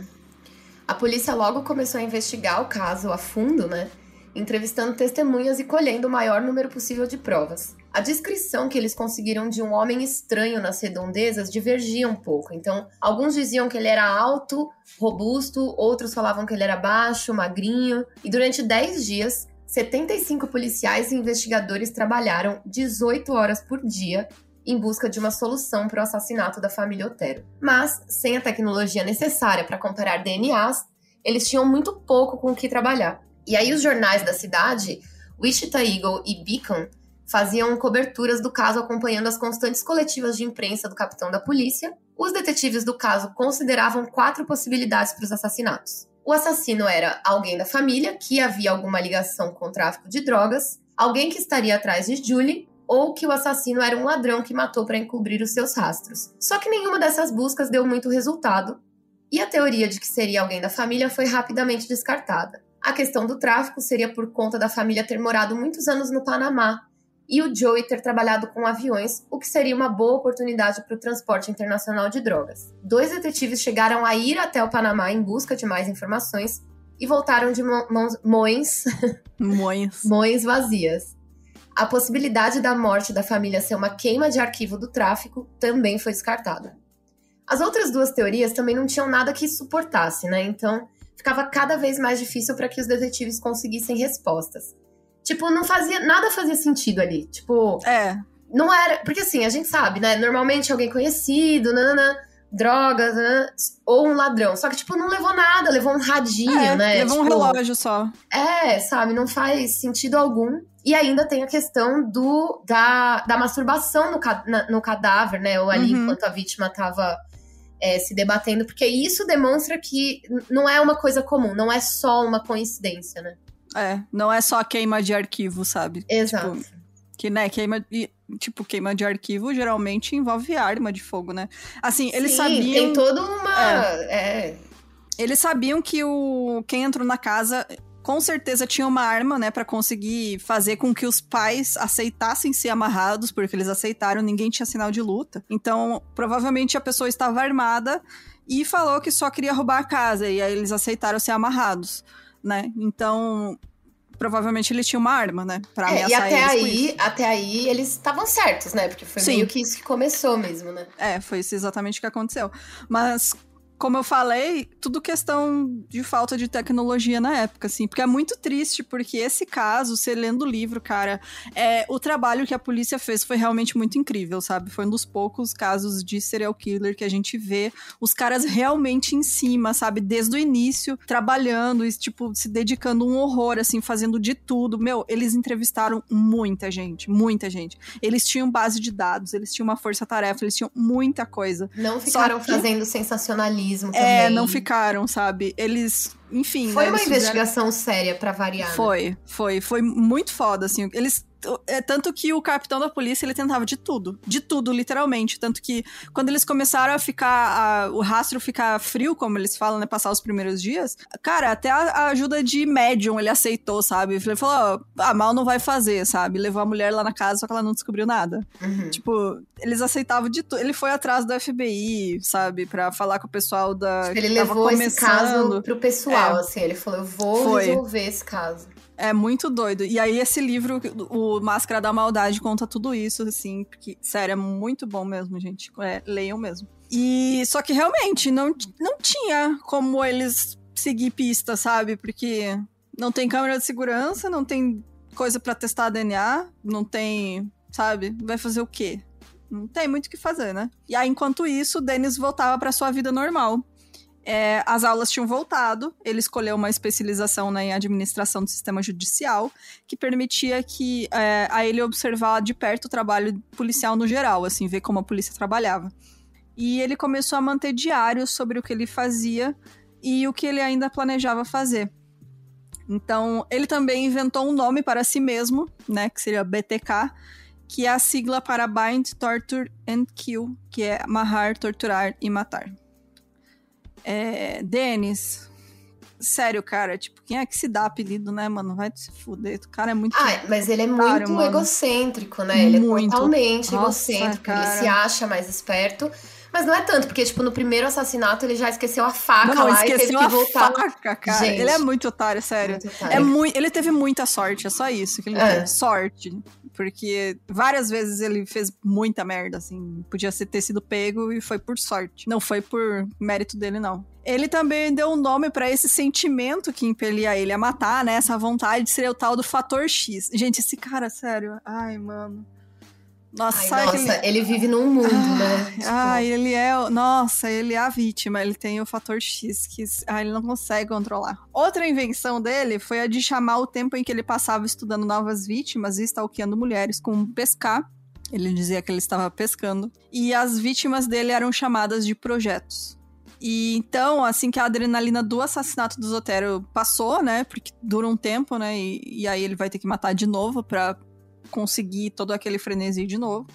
A polícia logo começou a investigar o caso a fundo, né? Entrevistando testemunhas e colhendo o maior número possível de provas. A descrição que eles conseguiram de um homem estranho nas redondezas divergia um pouco. Então, alguns diziam que ele era alto, robusto, outros falavam que ele era baixo, magrinho. E durante 10 dias, 75 policiais e investigadores trabalharam 18 horas por dia em busca de uma solução para o assassinato da família Otero. Mas, sem a tecnologia necessária para comparar DNAs, eles tinham muito pouco com o que trabalhar. E aí os jornais da cidade, Wichita Eagle e Beacon, faziam coberturas do caso acompanhando as constantes coletivas de imprensa do capitão da polícia. Os detetives do caso consideravam quatro possibilidades para os assassinatos. O assassino era alguém da família que havia alguma ligação com o tráfico de drogas, alguém que estaria atrás de Julie ou que o assassino era um ladrão que matou para encobrir os seus rastros. Só que nenhuma dessas buscas deu muito resultado, e a teoria de que seria alguém da família foi rapidamente descartada. A questão do tráfico seria por conta da família ter morado muitos anos no Panamá e o Joey ter trabalhado com aviões, o que seria uma boa oportunidade para o transporte internacional de drogas. Dois detetives chegaram a ir até o Panamá em busca de mais informações e voltaram de mão- mãos mões Moinhos. mães vazias. A possibilidade da morte da família ser uma queima de arquivo do tráfico também foi descartada. As outras duas teorias também não tinham nada que suportasse, né? Então ficava cada vez mais difícil para que os detetives conseguissem respostas. Tipo, não fazia nada fazia sentido ali. Tipo, É, não era. Porque assim, a gente sabe, né? Normalmente alguém conhecido, nanana, drogas, nanana, ou um ladrão. Só que, tipo, não levou nada, levou um radinho, é, né? levou um Tipo, relógio só. é, sabe, não faz sentido algum. E ainda tem a questão do da, da masturbação no, na- no cadáver, né? Ou ali Uhum. enquanto a vítima tava é, se debatendo, porque isso demonstra que não é uma coisa comum, não é só uma coincidência, né? É, não é só queima de arquivo, sabe? Exato. Tipo, Que, né, queima. E, tipo, queima de arquivo geralmente envolve arma de fogo, né? Assim, eles Sim, sabiam. Tem toda uma. É. Eles sabiam que o quem entrou na casa com certeza tinha uma arma, né, para conseguir fazer com que os pais aceitassem ser amarrados, porque eles aceitaram, ninguém tinha sinal de luta. Então, provavelmente a pessoa estava armada e falou que só queria roubar a casa e aí eles aceitaram ser amarrados, né? Então, provavelmente ele tinha uma arma, né, para É, ameaçar e até aí, até aí eles estavam certos, né? Porque foi Sim. meio que isso que começou mesmo, né? É, foi isso exatamente o que aconteceu. Mas, como eu falei, tudo questão de falta de tecnologia na época, assim. Porque é muito triste, porque esse caso, você lendo o livro, cara, é, o trabalho que a polícia fez foi realmente muito incrível, sabe? Foi um dos poucos casos de serial killer que a gente vê os caras realmente em cima, sabe? Desde o início, trabalhando e, tipo, se dedicando um horror, assim, fazendo de tudo. Meu, eles entrevistaram muita gente, muita gente. Eles tinham base de dados, eles tinham uma força-tarefa, eles tinham muita coisa. Não ficaram que- fazendo sensacionalismo É, também. não ficaram, sabe? Eles, enfim. Foi né, uma eles fizeram- investigação séria pra variar. né? Foi, foi, foi muito foda, assim. Eles. É tanto que o capitão da polícia ele tentava de tudo, de tudo, literalmente. Tanto que quando eles começaram a ficar, a- o rastro ficar frio, como eles falam, né? Passar os primeiros dias, cara, até a, a ajuda de médium ele aceitou, sabe? Ele falou: ó, ah, mal não vai fazer, sabe? Levou a mulher lá na casa, só que ela não descobriu nada. Uhum. Tipo, eles aceitavam de tudo. Ele foi atrás do FBI, sabe? Pra falar com o pessoal da. Ele que tava levou esse começando. caso pro pessoal, É. assim. Ele falou, eu vou Foi. resolver esse caso. É muito doido. E aí, esse livro, o Máscara da Maldade, conta tudo isso, assim, porque, sério, é muito bom mesmo, gente. É, leiam mesmo. E só que realmente não, não tinha como eles seguir pista, sabe? Porque não tem câmera de segurança, não tem coisa pra testar DNA, não tem, sabe? Vai fazer o quê? Não tem muito o que fazer, né? E aí, enquanto isso, o Denis voltava pra sua vida normal. É, as aulas tinham voltado, ele escolheu uma especialização né, em administração do sistema judicial, que permitia que é, a ele observar de perto o trabalho policial no geral, assim, ver como a polícia trabalhava. E ele começou a manter diários sobre o que ele fazia e o que ele ainda planejava fazer. Então, ele também inventou um nome para si mesmo, né, que seria BTK, que é a sigla para Bind, Torture and Kill, que é amarrar, torturar e matar. É, Denis. Sério, cara, tipo, quem é que se dá apelido, né, mano? Vai se fuder. O cara é muito. Ah, mas ele é muito mano. egocêntrico, né? Ele Muito. é totalmente Nossa, egocêntrico. cara. Ele se acha mais esperto. Mas não é tanto, porque, tipo, no primeiro assassinato ele já esqueceu a faca não, lá e teve esqueceu que a voltar. faca, cara. Gente. Ele é muito otário, sério. Muito É otário. muito, ele teve muita sorte, é só isso que ele É. teve. Sorte. Porque várias vezes ele fez muita merda, assim. Podia ter sido pego e foi por sorte. Não foi por mérito dele, não. Ele também deu um nome pra esse sentimento que impelia ele a matar, né? Essa vontade de ser o tal do fator X. Gente, esse cara, sério. Ai, mano. Nossa, Ai, nossa, aquele... ele vive num mundo, né? Tipo, Ah, ele é. Nossa, ele é a vítima. Ele tem o fator X que ah, ele não consegue controlar. Outra invenção dele foi a de chamar o tempo em que ele passava estudando novas vítimas e stalkeando mulheres com pescar. Ele dizia que ele estava pescando. E as vítimas dele eram chamadas de projetos. E então, assim que a adrenalina do assassinato do Zotero passou, né? Porque dura um tempo, né? E, e aí ele vai ter que matar de novo pra conseguir todo aquele frenesi de novo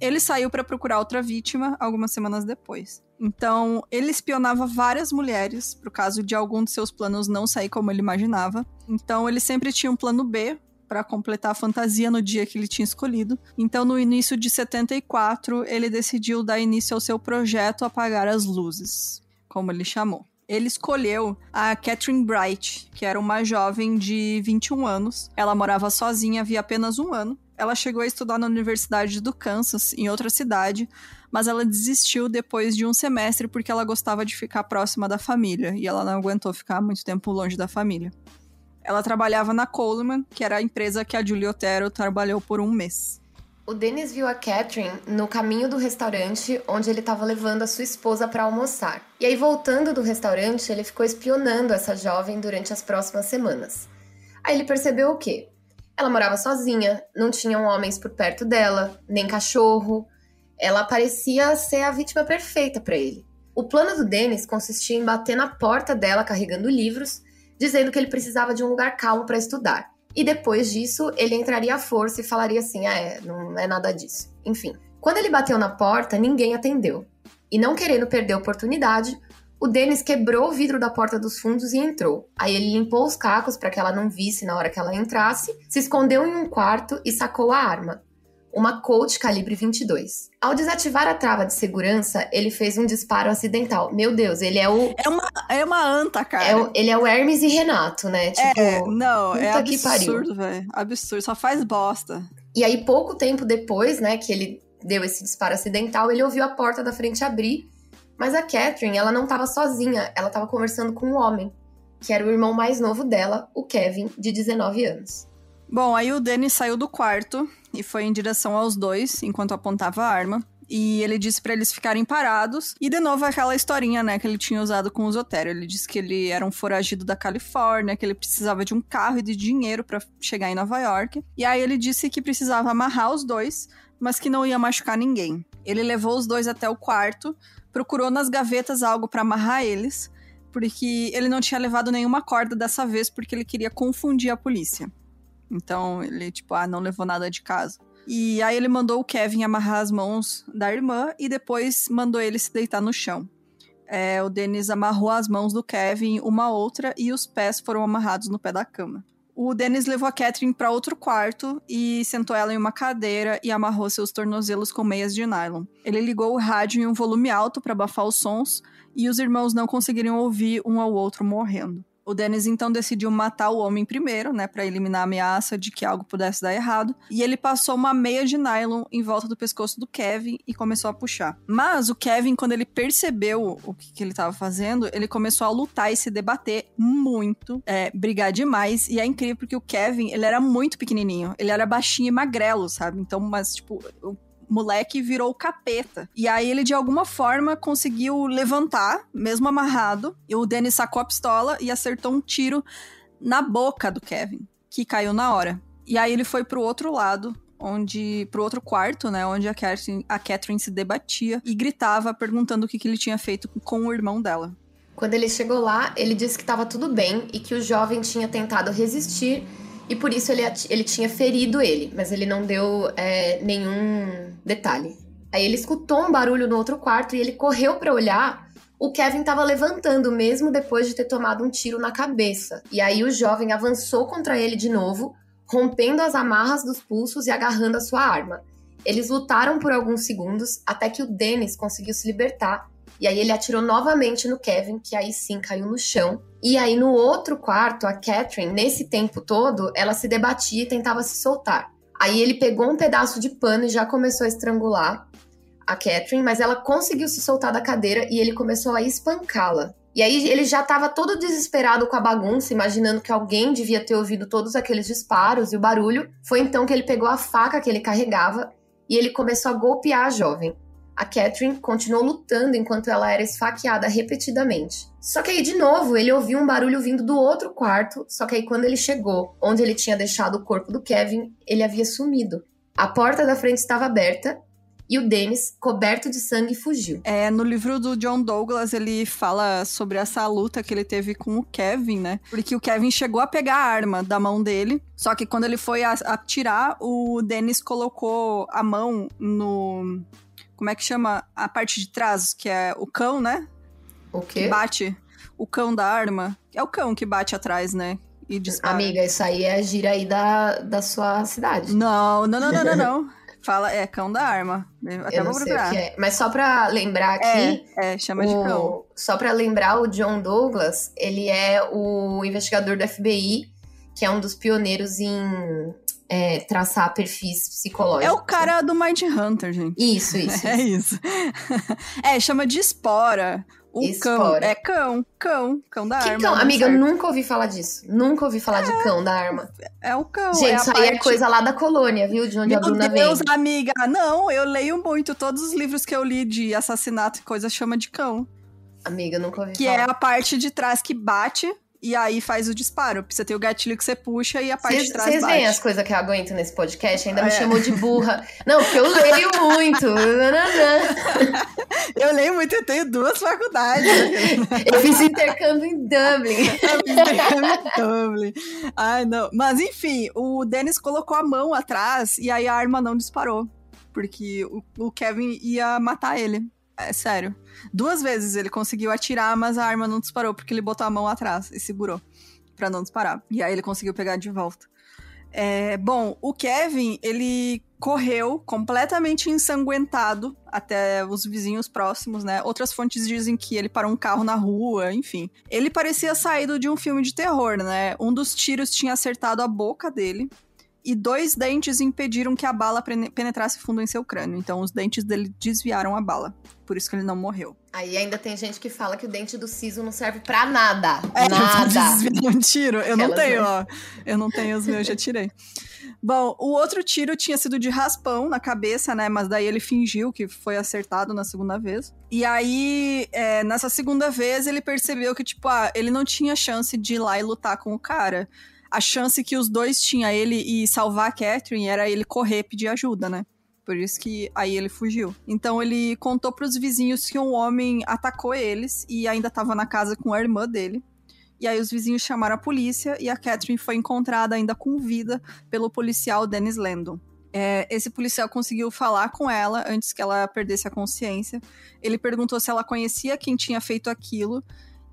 ele saiu para procurar outra vítima algumas semanas depois. Então, ele espionava várias mulheres pro caso de algum de seus planos não sair como ele imaginava. Então, ele sempre tinha um plano B para completar a fantasia no dia que ele tinha escolhido. Então, no início de 74, ele decidiu dar início ao seu projeto Apagar as Luzes, como ele chamou. Ele escolheu a Catherine Bright, que era uma jovem de 21 anos. Ela morava sozinha havia apenas um ano. Ela chegou a estudar na Universidade do Kansas, em outra cidade, mas ela desistiu depois de um semestre porque ela gostava de ficar próxima da família e ela não aguentou ficar muito tempo longe da família. Ela trabalhava na Coleman, que era a empresa que a Julie Otero trabalhou por um mês. O Dennis viu a Catherine no caminho do restaurante onde ele estava levando a sua esposa para almoçar. E aí, voltando do restaurante, ele ficou espionando essa jovem durante as próximas semanas. Aí ele percebeu o quê? Ela morava sozinha, não tinham homens por perto dela, nem cachorro. Ela parecia ser a vítima perfeita para ele. O plano do Dennis consistia em bater na porta dela carregando livros, dizendo que ele precisava de um lugar calmo para estudar. E depois disso, ele entraria à força e falaria assim: ah, é, não é nada disso. Enfim. Quando ele bateu na porta, ninguém atendeu. E não querendo perder a oportunidade, o Denis quebrou o vidro da porta dos fundos e entrou. Aí ele limpou os cacos para que ela não visse na hora que ela entrasse, se escondeu em um quarto e sacou a arma, uma Colt calibre 22. Ao desativar a trava de segurança, ele fez um disparo acidental. Meu Deus, ele é o É uma é uma anta, cara. é o- ele é o Hermes e Renato, né? Tipo, É, não, é absurdo, velho. Absurdo, só faz bosta. E aí, pouco tempo depois, né, que ele deu esse disparo acidental, ele ouviu a porta da frente abrir. Mas a Catherine, ela não estava sozinha, ela estava conversando com um homem, que era o irmão mais novo dela, o Kevin, de 19 anos. Bom, aí o Danny saiu do quarto e foi em direção aos dois enquanto apontava a arma. E ele disse pra eles ficarem parados. E de novo aquela historinha, né, que ele tinha usado com o Zotério. Ele disse que ele era um foragido da Califórnia, que ele precisava de um carro e de dinheiro pra chegar em Nova York. E aí ele disse que precisava amarrar os dois, mas que não ia machucar ninguém. Ele levou os dois até o quarto, procurou nas gavetas algo pra amarrar eles, porque ele não tinha levado nenhuma corda dessa vez porque ele queria confundir a polícia. Então ele, tipo, ah, não levou nada de casa. E aí ele mandou o Kevin amarrar as mãos da irmã e depois mandou ele se deitar no chão. É, o Dennis amarrou as mãos do Kevin uma a outra e os pés foram amarrados no pé da cama. O Dennis levou a Catherine para outro quarto e sentou ela em uma cadeira e amarrou seus tornozelos com meias de nylon. Ele ligou o rádio em um volume alto para abafar os sons e os irmãos não conseguiriam ouvir um ao outro morrendo. O Dennis então decidiu matar o homem primeiro, né, para eliminar a ameaça de que algo pudesse dar errado, e ele passou uma meia de nylon em volta do pescoço do Kevin e começou a puxar. Mas o Kevin, quando ele percebeu o que, que ele estava fazendo, ele começou a lutar e se debater muito, é, brigar demais, e é incrível porque o Kevin, ele era muito pequenininho, ele era baixinho e magrelo, sabe? Então, mas tipo, o moleque virou capeta. E aí ele, de alguma forma, conseguiu levantar, mesmo amarrado. E o Dennis sacou a pistola e acertou um tiro na boca do Kevin, que caiu na hora. E aí ele foi pro outro lado, onde pro outro quarto, né, onde a Catherine, a Catherine se debatia e gritava perguntando o que, que ele tinha feito com o irmão dela. Quando ele chegou lá, ele disse que estava tudo bem e que o jovem tinha tentado resistir e por isso ele, ele tinha ferido ele, mas ele não deu é, nenhum detalhe. Aí ele escutou um barulho no outro quarto e ele correu para olhar. O Kevin estava levantando mesmo depois de ter tomado um tiro na cabeça. E aí o jovem avançou contra ele de novo, rompendo as amarras dos pulsos e agarrando a sua arma. Eles lutaram por alguns segundos até que o Dennis conseguiu se libertar. E aí ele atirou novamente no Kevin, que aí sim caiu no chão. E aí no outro quarto, a Catherine, nesse tempo todo, ela se debatia e tentava se soltar. Aí ele pegou um pedaço de pano e já começou a estrangular a Catherine, mas ela conseguiu se soltar da cadeira e ele começou a espancá-la. E aí ele já estava todo desesperado com a bagunça, imaginando que alguém devia ter ouvido todos aqueles disparos e o barulho. Foi então que ele pegou a faca que ele carregava e ele começou a golpear a jovem. A Catherine continuou lutando enquanto ela era esfaqueada repetidamente. Só que aí, de novo, ele ouviu um barulho vindo do outro quarto. Só que aí, quando ele chegou onde ele tinha deixado o corpo do Kevin, ele havia sumido. A porta da frente estava aberta e o Dennis, coberto de sangue, fugiu. É, no livro do John Douglas, ele fala sobre essa luta que ele teve com o Kevin, né? Porque o Kevin chegou a pegar a arma da mão dele, só que quando ele foi atirar, o Dennis colocou a mão no. Como é que chama? A parte de trás, que é o cão, né? O quê? Que bate. O cão da arma. É o cão que bate atrás, né? E dispara. Amiga, isso aí é gira aí da, da sua cidade. Não, não, não, não, não, não. Fala, é cão da arma. Até Eu vou procurar. é. Mas só pra lembrar aqui, É, é, chama de o- cão. Só pra lembrar, o John Douglas, ele é o investigador do FBI, que é um dos pioneiros em é, traçar perfis psicológicos. É o cara do Mind Hunter, gente. Isso, isso. É isso. é, chama de espora. O cão. Espora. É cão, cão, cão da Que arma. cão? não Amiga, eu nunca ouvi falar disso. Nunca ouvi falar de cão da arma. É o cão. Gente, é a isso aí é coisa lá da colônia, viu? De onde a Meu Bruna Deus, vem. amiga. Não, eu leio muito. Todos os livros que eu li de assassinato e coisa chama de cão. Amiga, nunca ouvi Que é falar. a parte de trás que bate e aí faz o disparo. Você tem o gatilho que você puxa e a parte de trás Vocês veem as coisas que eu aguento nesse podcast? Ainda me É. chamou de burra. Não, porque eu leio muito. Eu falei muito, eu tenho duas faculdades. eu fiz intercâmbio em Dublin. intercâmbio em Dublin. Ai, não. Mas enfim, o Dennis colocou a mão atrás e aí a arma não disparou. Porque o, o Kevin ia matar ele. É sério. Duas vezes ele conseguiu atirar, mas a arma não disparou, porque ele botou a mão atrás e segurou para não disparar. E aí ele conseguiu pegar de volta. É, bom, o Kevin, ele correu completamente ensanguentado até os vizinhos próximos, né? Outras fontes dizem que ele parou um carro na rua, enfim. Ele parecia saído de um filme de terror, né? Um dos tiros tinha acertado a boca dele e dois dentes impediram que a bala penetrasse fundo em seu crânio. Então os dentes dele desviaram a bala. Por isso que ele não morreu. Aí ainda tem gente que fala que o dente do siso não serve para nada. É, nada. um tiro. Eu não tenho, ó. Eu não tenho os meus, já tirei. Bom, o outro tiro tinha sido de raspão na cabeça, né? Mas daí ele fingiu que foi acertado na segunda vez. E aí, é, nessa segunda vez, ele percebeu que, tipo, ah, ele não tinha chance de ir lá e lutar com o cara. A chance que os dois tinham, ele e salvar a Catherine, era ele correr pedir ajuda, né? Por isso que aí ele fugiu. Então ele contou para os vizinhos que um homem atacou eles e ainda estava na casa com a irmã dele. E aí os vizinhos chamaram a polícia e a Catherine foi encontrada ainda com vida pelo policial Dennis Landon. É, esse policial conseguiu falar com ela antes que ela perdesse a consciência. Ele perguntou se ela conhecia quem tinha feito aquilo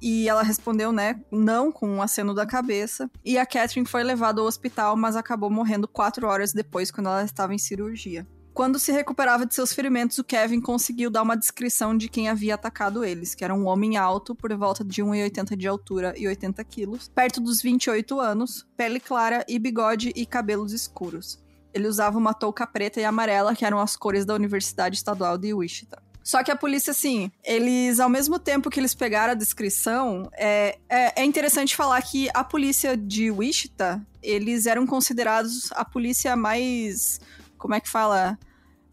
e ela respondeu, né, não, com um aceno da cabeça. E a Catherine foi levada ao hospital, mas acabou morrendo quatro horas depois, quando ela estava em cirurgia. Quando se recuperava de seus ferimentos, o Kevin conseguiu dar uma descrição de quem havia atacado eles, que era um homem alto, por volta de 1,80 de altura e 80 quilos, perto dos 28 anos, pele clara e bigode e cabelos escuros. Ele usava uma touca preta e amarela, que eram as cores da Universidade Estadual de Wichita. Só que a polícia, assim, eles, ao mesmo tempo que eles pegaram a descrição, é, é, é, interessante falar que a polícia de Wichita, eles eram considerados a polícia mais como é que fala?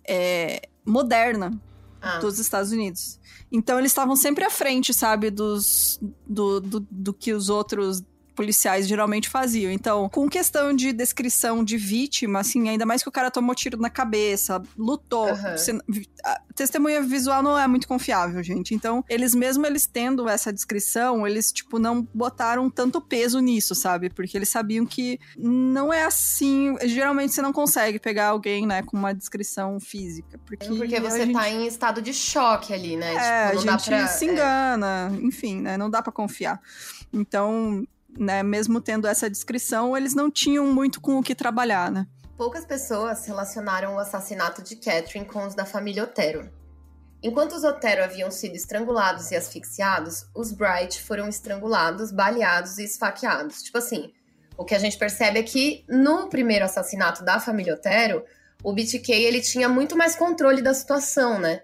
É, moderna ah. dos Estados Unidos. Então eles estavam sempre à frente, sabe, dos, do, do, do que os outros policiais geralmente faziam. Então, com questão de descrição de vítima, assim, ainda mais que o cara tomou tiro na cabeça, lutou. Uhum. testemunha visual não é muito confiável, gente. Então, eles mesmo eles tendo essa descrição, eles, tipo, não botaram tanto peso nisso, sabe? Porque eles sabiam que não é assim. Geralmente você não consegue pegar alguém, né, com uma descrição física. Porque, porque você gente... tá em estado de choque ali, né? É, tipo, a gente pra... se é. engana, é. enfim, né? Não dá para confiar. Então, né, mesmo tendo essa descrição, eles não tinham muito com o que trabalhar, né? Poucas pessoas relacionaram o assassinato de Catherine com os da família Otero. Enquanto os Otero haviam sido estrangulados e asfixiados, os Bright foram estrangulados, baleados e esfaqueados. Tipo assim, o que a gente percebe é que no primeiro assassinato da família Otero, o BTK ele tinha muito mais controle da situação, né?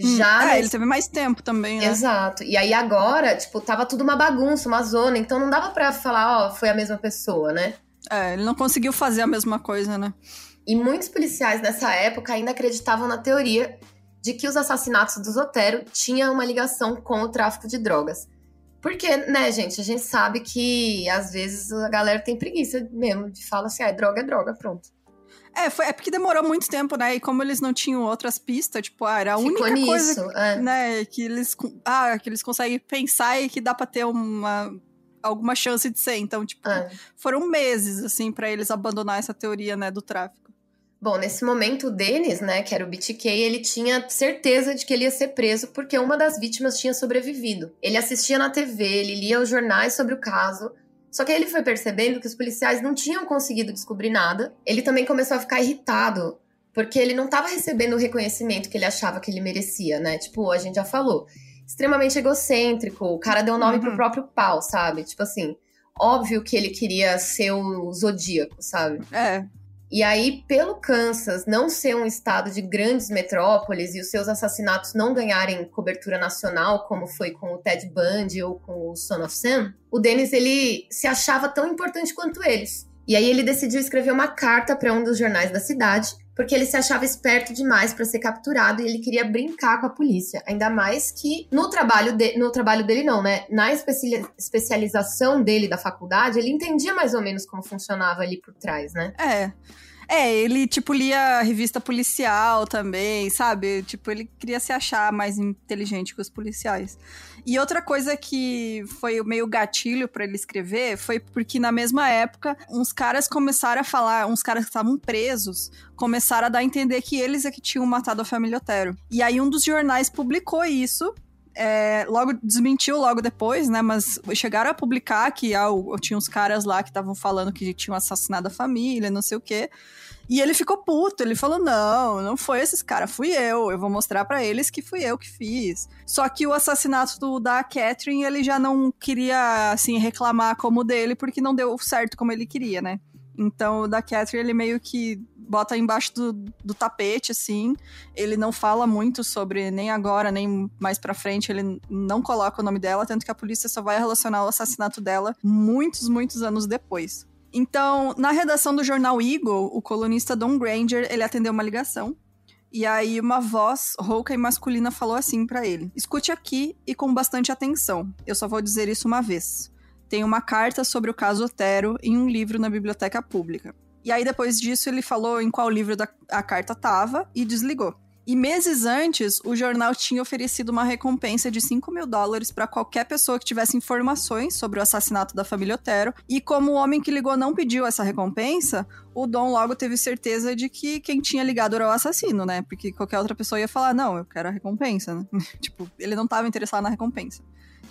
Hum, Já. É, ele teve mais tempo também, né? Exato. E aí agora, tipo, tava tudo uma bagunça, uma zona, então não dava pra falar, ó, foi a mesma pessoa, né? É, ele não conseguiu fazer a mesma coisa, né? E muitos policiais nessa época ainda acreditavam na teoria de que os assassinatos dos Otero tinham uma ligação com o tráfico de drogas. Porque, né, gente, a gente sabe que às vezes a galera tem preguiça mesmo de falar assim, ah, é droga, é droga, pronto. É, foi, é porque demorou muito tempo, né? E como eles não tinham outras pistas, tipo, ah, era a Ficou única nisso, coisa é. né, que eles, ah, que eles conseguem pensar e que dá pra ter uma alguma chance de ser. Então, tipo, é. foram meses, assim, para eles abandonar essa teoria, né, do tráfico. Bom, nesse momento, o Denis, né, que era o BTK, ele tinha certeza de que ele ia ser preso porque uma das vítimas tinha sobrevivido. Ele assistia na TV, ele lia os jornais sobre o caso, só que ele foi percebendo que os policiais não tinham conseguido descobrir nada. Ele também começou a ficar irritado, porque ele não estava recebendo o reconhecimento que ele achava que ele merecia, né? Tipo, a gente já falou. Extremamente egocêntrico, o cara deu nome uhum. pro próprio pau, sabe? Tipo assim, óbvio que ele queria ser o zodíaco, sabe? É. E aí, pelo Kansas não ser um estado de grandes metrópoles e os seus assassinatos não ganharem cobertura nacional, como foi com o Ted Bundy ou com o Son of Sam, o Dennis ele se achava tão importante quanto eles. E aí ele decidiu escrever uma carta para um dos jornais da cidade, porque ele se achava esperto demais para ser capturado e ele queria brincar com a polícia. Ainda mais que no trabalho, de, no trabalho dele, não, né? Na especialização dele da faculdade, ele entendia mais ou menos como funcionava ali por trás, né? É. É, ele, tipo, lia revista policial também, sabe? Tipo, ele queria se achar mais inteligente que os policiais. E outra coisa que foi meio gatilho para ele escrever foi porque na mesma época uns caras começaram a falar, uns caras que estavam presos, começaram a dar a entender que eles é que tinham matado a família Otero. E aí um dos jornais publicou isso é, logo desmentiu logo depois, né? Mas chegaram a publicar que ah, tinha uns caras lá que estavam falando que tinham assassinado a família, não sei o quê. E ele ficou puto, ele falou: não, não foi esses caras, fui eu. Eu vou mostrar para eles que fui eu que fiz. Só que o assassinato do, da Catherine, ele já não queria, assim, reclamar como dele, porque não deu certo como ele queria, né? Então, o da Catherine, ele meio que bota embaixo do, do tapete, assim. Ele não fala muito sobre, nem agora, nem mais pra frente, ele não coloca o nome dela, tanto que a polícia só vai relacionar o assassinato dela muitos, muitos anos depois. Então, na redação do jornal Eagle, o colunista Don Granger, ele atendeu uma ligação. E aí uma voz rouca e masculina falou assim para ele: "Escute aqui e com bastante atenção. Eu só vou dizer isso uma vez. Tem uma carta sobre o caso Otero em um livro na biblioteca pública. E aí, depois disso, ele falou em qual livro da, a carta tava e desligou. E meses antes, o jornal tinha oferecido uma recompensa de 5 mil dólares para qualquer pessoa que tivesse informações sobre o assassinato da família Otero. E como o homem que ligou não pediu essa recompensa, o Dom logo teve certeza de que quem tinha ligado era o assassino, né? Porque qualquer outra pessoa ia falar: não, eu quero a recompensa, né? tipo, ele não estava interessado na recompensa.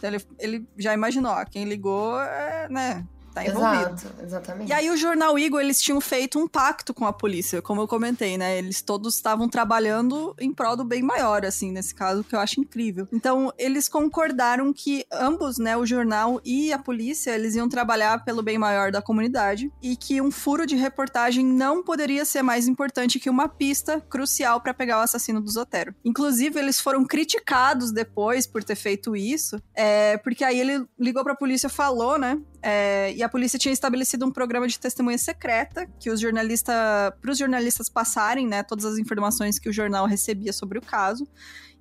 Então ele, ele já imaginou: ó, quem ligou é, né? Tá envolvido. Exato, exatamente. E aí o jornal Eagle, eles tinham feito um pacto com a polícia, como eu comentei, né? Eles todos estavam trabalhando em prol do bem maior, assim, nesse caso, que eu acho incrível. Então, eles concordaram que ambos, né, o jornal e a polícia, eles iam trabalhar pelo bem maior da comunidade e que um furo de reportagem não poderia ser mais importante que uma pista crucial para pegar o assassino do Zotero. Inclusive, eles foram criticados depois por ter feito isso, é, porque aí ele ligou pra polícia e falou, né, é, e a polícia tinha estabelecido um programa de testemunha secreta que os jornalistas, para os jornalistas passarem, né, todas as informações que o jornal recebia sobre o caso.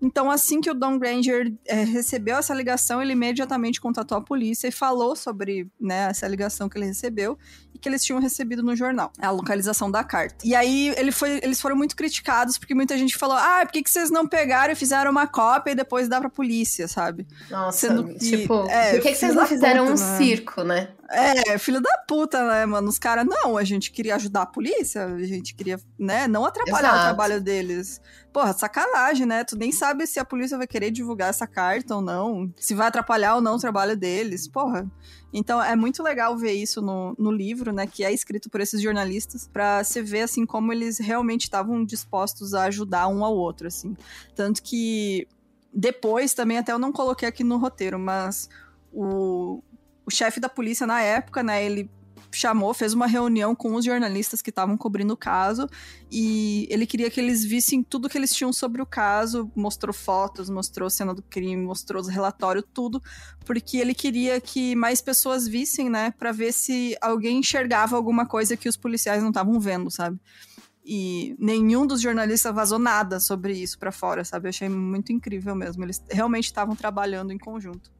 Então, assim que o Don Granger é, recebeu essa ligação, ele imediatamente contatou a polícia e falou sobre né, essa ligação que ele recebeu e que eles tinham recebido no jornal, a localização da carta. E aí ele foi, eles foram muito criticados porque muita gente falou: ah, por que, que vocês não pegaram e fizeram uma cópia e depois dá pra polícia, sabe? Nossa, Sendo que, tipo, é, por que, que vocês não fizeram puta, um né? circo, né? É, filho da puta, né, mano? Os caras, não, a gente queria ajudar a polícia, a gente queria, né, não atrapalhar Exato. o trabalho deles. Porra, sacanagem, né? Tu nem sabe se a polícia vai querer divulgar essa carta ou não, se vai atrapalhar ou não o trabalho deles. Porra. Então é muito legal ver isso no, no livro, né, que é escrito por esses jornalistas, para você ver assim como eles realmente estavam dispostos a ajudar um ao outro, assim. Tanto que depois também até eu não coloquei aqui no roteiro, mas o, o chefe da polícia na época, né, ele chamou, fez uma reunião com os jornalistas que estavam cobrindo o caso e ele queria que eles vissem tudo que eles tinham sobre o caso, mostrou fotos, mostrou cena do crime, mostrou os relatórios, tudo, porque ele queria que mais pessoas vissem, né, para ver se alguém enxergava alguma coisa que os policiais não estavam vendo, sabe? E nenhum dos jornalistas vazou nada sobre isso para fora, sabe? Eu achei muito incrível mesmo. Eles realmente estavam trabalhando em conjunto.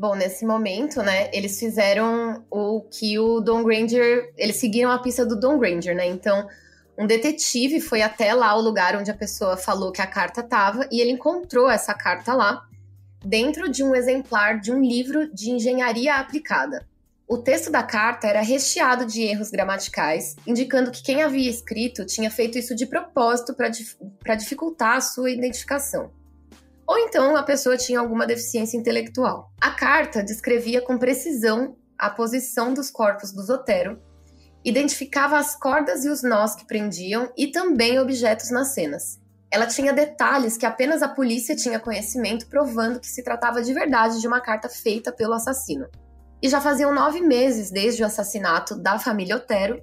Bom, nesse momento, né, eles fizeram o que o Don Granger, eles seguiram a pista do Don Granger, né? Então, um detetive foi até lá o lugar onde a pessoa falou que a carta estava e ele encontrou essa carta lá dentro de um exemplar de um livro de engenharia aplicada. O texto da carta era recheado de erros gramaticais, indicando que quem havia escrito tinha feito isso de propósito para dificultar a sua identificação ou então a pessoa tinha alguma deficiência intelectual. A carta descrevia com precisão a posição dos corpos do Zotero, identificava as cordas e os nós que prendiam e também objetos nas cenas. Ela tinha detalhes que apenas a polícia tinha conhecimento, provando que se tratava de verdade de uma carta feita pelo assassino. E já faziam nove meses desde o assassinato da família Otero,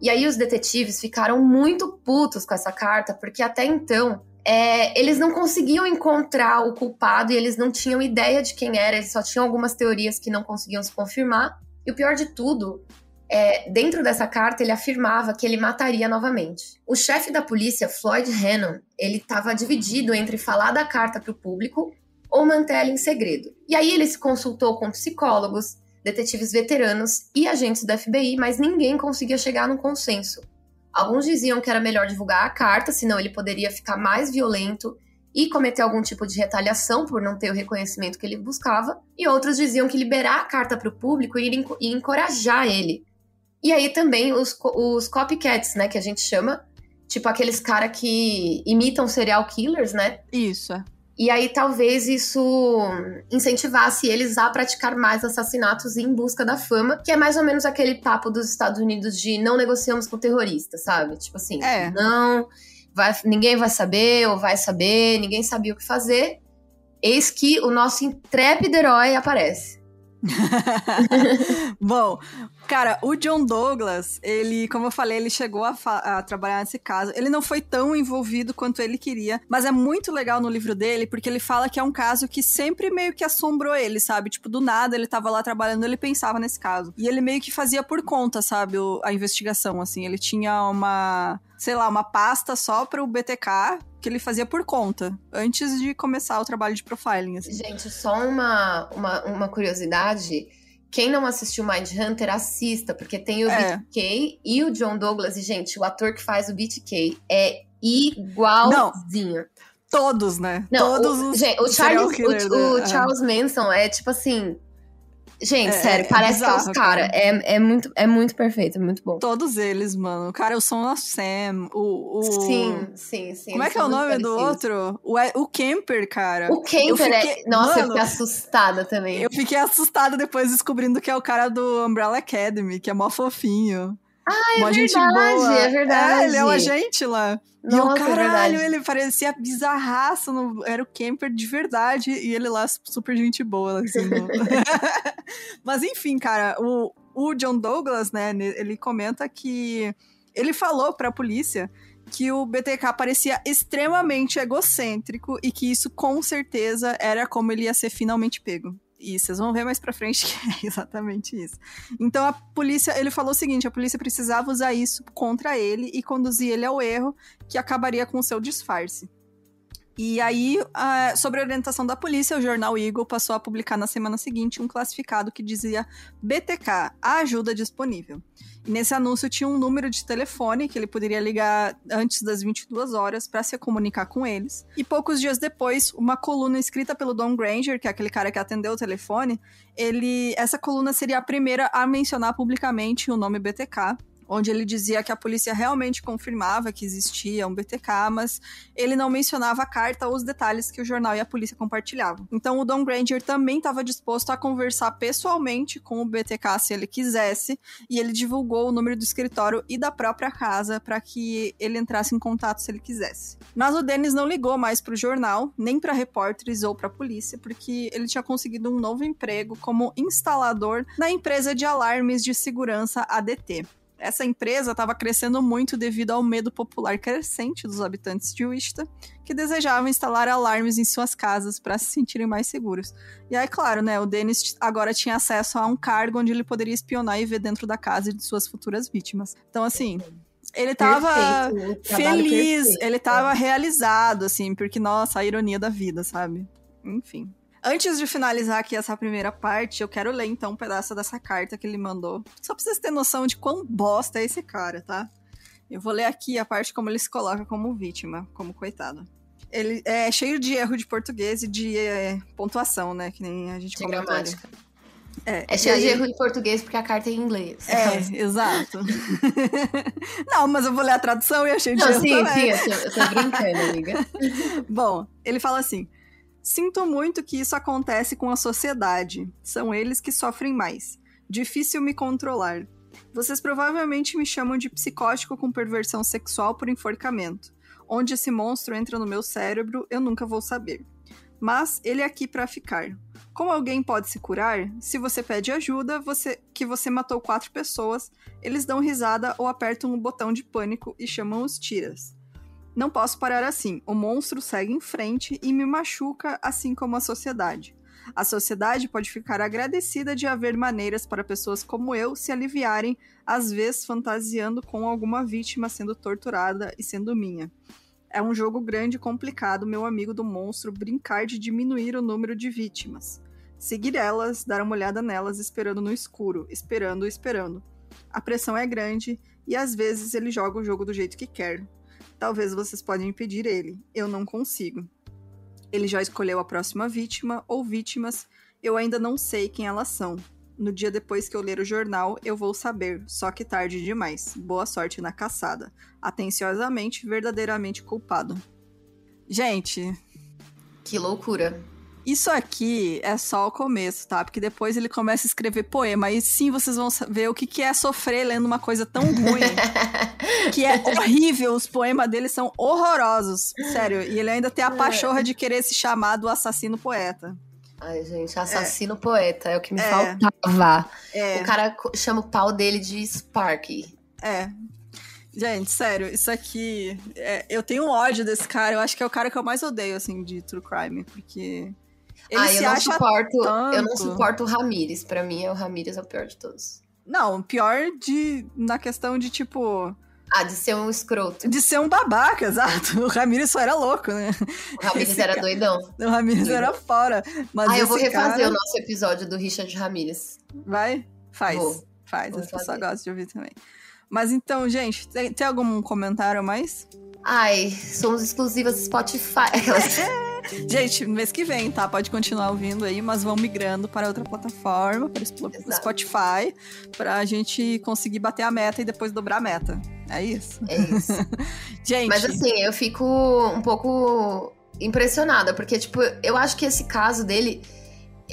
e aí os detetives ficaram muito putos com essa carta, porque até então é, eles não conseguiam encontrar o culpado e eles não tinham ideia de quem era, eles só tinham algumas teorias que não conseguiam se confirmar. E o pior de tudo, é, dentro dessa carta, ele afirmava que ele mataria novamente. O chefe da polícia, Floyd Hannon, ele estava dividido entre falar da carta para o público ou manter ela em segredo. E aí ele se consultou com psicólogos, detetives veteranos e agentes do FBI, mas ninguém conseguia chegar num consenso. Alguns diziam que era melhor divulgar a carta, senão ele poderia ficar mais violento e cometer algum tipo de retaliação por não ter o reconhecimento que ele buscava. E outros diziam que liberar a carta para o público ia encorajar ele. E aí também os, os copycats, né, que a gente chama, tipo aqueles cara que imitam serial killers, né? Isso. E aí talvez isso incentivasse eles a praticar mais assassinatos em busca da fama, que é mais ou menos aquele papo dos Estados Unidos de não negociamos com terroristas, sabe? Tipo assim, é. não, vai, ninguém vai saber ou vai saber, ninguém sabia o que fazer. Eis que o nosso intrépido herói aparece. Bom, cara, o John Douglas, ele, como eu falei, ele chegou a, a, trabalhar nesse caso. Ele não foi tão envolvido quanto ele queria, mas é muito legal no livro dele, porque ele fala que é um caso que sempre meio que assombrou ele, sabe? Tipo, do nada ele tava lá trabalhando, ele pensava nesse caso. E ele meio que fazia por conta, sabe, o, a investigação, assim. Ele tinha uma sei lá, uma pasta só para o BTK que ele fazia por conta, antes de começar o trabalho de profiling. Assim. Gente, só uma, uma, uma curiosidade. Quem não assistiu Mind Hunter, assista, porque tem o é. BTK e o John Douglas. E, gente, o ator que faz o BTK é igualzinho. Não. Todos, né? Não, Todos o, os. Gente, o Charles, killer, o, né? o Charles Manson é tipo assim Gente, é, sério, é parece bizarro, que é os caras. Cara. É, é, muito, é muito perfeito, é muito bom. Todos eles, mano. O cara, o Son of Sam, o, o... Sim, sim, sim. Como é que é o nome do outro? O, o Camper, cara. O Camper é- fiquei... é... Nossa, mano, eu fiquei assustada também. Eu fiquei assustada depois descobrindo que é o cara do Umbrella Academy, que é mó fofinho. Ah, é verdade, é verdade. É, ele é o agente lá. Nossa, e o é caralho, é ele parecia bizarraço, no, era o camper de verdade, e ele lá super gente boa, assim. No... Mas enfim, cara, o, o John Douglas, né, ele comenta que ele falou pra polícia que o BTK parecia extremamente egocêntrico e que isso com certeza era como ele ia ser finalmente pego. E vocês vão ver mais pra frente que é exatamente isso. Então a polícia, ele falou o seguinte: a polícia precisava usar isso contra ele e conduzir ele ao erro, que acabaria com o seu disfarce. E aí, uh, sobre a orientação da polícia, o jornal Eagle passou a publicar na semana seguinte um classificado que dizia BTK, a ajuda disponível. Nesse anúncio tinha um número de telefone que ele poderia ligar antes das 22 horas para se comunicar com eles. E poucos dias depois, uma coluna escrita pelo Don Granger, que é aquele cara que atendeu o telefone, ele essa coluna seria a primeira a mencionar publicamente o nome BTK onde ele dizia que a polícia realmente confirmava que existia um BTK, mas ele não mencionava a carta ou os detalhes que o jornal e a polícia compartilhavam. Então o Don Granger também estava disposto a conversar pessoalmente com o BTK se ele quisesse, e ele divulgou o número do escritório e da própria casa para que ele entrasse em contato se ele quisesse. Mas o Dennis não ligou mais para o jornal, nem para repórteres ou para a polícia, porque ele tinha conseguido um novo emprego como instalador na empresa de alarmes de segurança ADT essa empresa estava crescendo muito devido ao medo popular crescente dos habitantes de Wichita, que desejavam instalar alarmes em suas casas para se sentirem mais seguros. E aí, claro, né, o Dennis agora tinha acesso a um cargo onde ele poderia espionar e ver dentro da casa de suas futuras vítimas. Então, assim, ele estava feliz, perfeito. ele estava realizado, assim, porque, nossa, a ironia da vida, sabe? Enfim. Antes de finalizar aqui essa primeira parte, eu quero ler então um pedaço dessa carta que ele mandou. Só pra vocês terem noção de quão bosta é esse cara, tá? Eu vou ler aqui a parte como ele se coloca como vítima, como coitado. Ele é cheio de erro de português e de é, pontuação, né? Que nem a gente de gramática. É, é cheio aí... de erro de português porque a carta é em inglês. É, exato. Não, mas eu vou ler a tradução e achei de Não, sim, também. sim, eu tô, eu tô brincando, amiga. Bom, ele fala assim: Sinto muito que isso acontece com a sociedade. São eles que sofrem mais. Difícil me controlar. Vocês provavelmente me chamam de psicótico com perversão sexual por enforcamento. Onde esse monstro entra no meu cérebro, eu nunca vou saber. Mas ele é aqui para ficar. Como alguém pode se curar? Se você pede ajuda, você que você matou quatro pessoas, eles dão risada ou apertam um botão de pânico e chamam os tiras. Não posso parar assim. O monstro segue em frente e me machuca, assim como a sociedade. A sociedade pode ficar agradecida de haver maneiras para pessoas como eu se aliviarem, às vezes fantasiando com alguma vítima sendo torturada e sendo minha. É um jogo grande e complicado, meu amigo do monstro, brincar de diminuir o número de vítimas. Seguir elas, dar uma olhada nelas, esperando no escuro, esperando, esperando. A pressão é grande e às vezes ele joga o jogo do jeito que quer. Talvez vocês podem impedir ele. Eu não consigo. Ele já escolheu a próxima vítima ou vítimas. Eu ainda não sei quem elas são. No dia depois que eu ler o jornal, eu vou saber, só que tarde demais. Boa sorte na caçada. Atenciosamente, verdadeiramente culpado. Gente. Que loucura. Isso aqui é só o começo, tá? Porque depois ele começa a escrever poema. E sim, vocês vão ver o que, que é sofrer lendo uma coisa tão ruim. que é horrível. Os poemas dele são horrorosos. Sério. E ele ainda tem a pachorra de querer se chamar do assassino poeta. Ai, gente, assassino é. poeta é o que me é. faltava. É. O cara chama o pau dele de Sparky. É. Gente, sério, isso aqui. É, eu tenho ódio desse cara. Eu acho que é o cara que eu mais odeio, assim, de True Crime, porque. Ele ah, eu não suporto. Tanto... Eu não suporto o Ramires. Pra mim, o Ramires é o pior de todos. Não, pior de. Na questão de, tipo. Ah, de ser um escroto. De ser um babaca, exato. O Ramires só era louco, né? O Ramires era cara... doidão. O Ramires era fora. Mas ah, eu vou refazer cara... o nosso episódio do Richard Ramires. Vai? Faz. Vou. Faz. Vou As pessoas gostam de ouvir também. Mas então, gente, tem, tem algum comentário mais? Ai, somos exclusivas Spotify. Gente, mês que vem, tá? Pode continuar ouvindo aí, mas vão migrando para outra plataforma, para o Spotify, para a gente conseguir bater a meta e depois dobrar a meta. É isso? É isso. gente. Mas assim, eu fico um pouco impressionada, porque, tipo, eu acho que esse caso dele,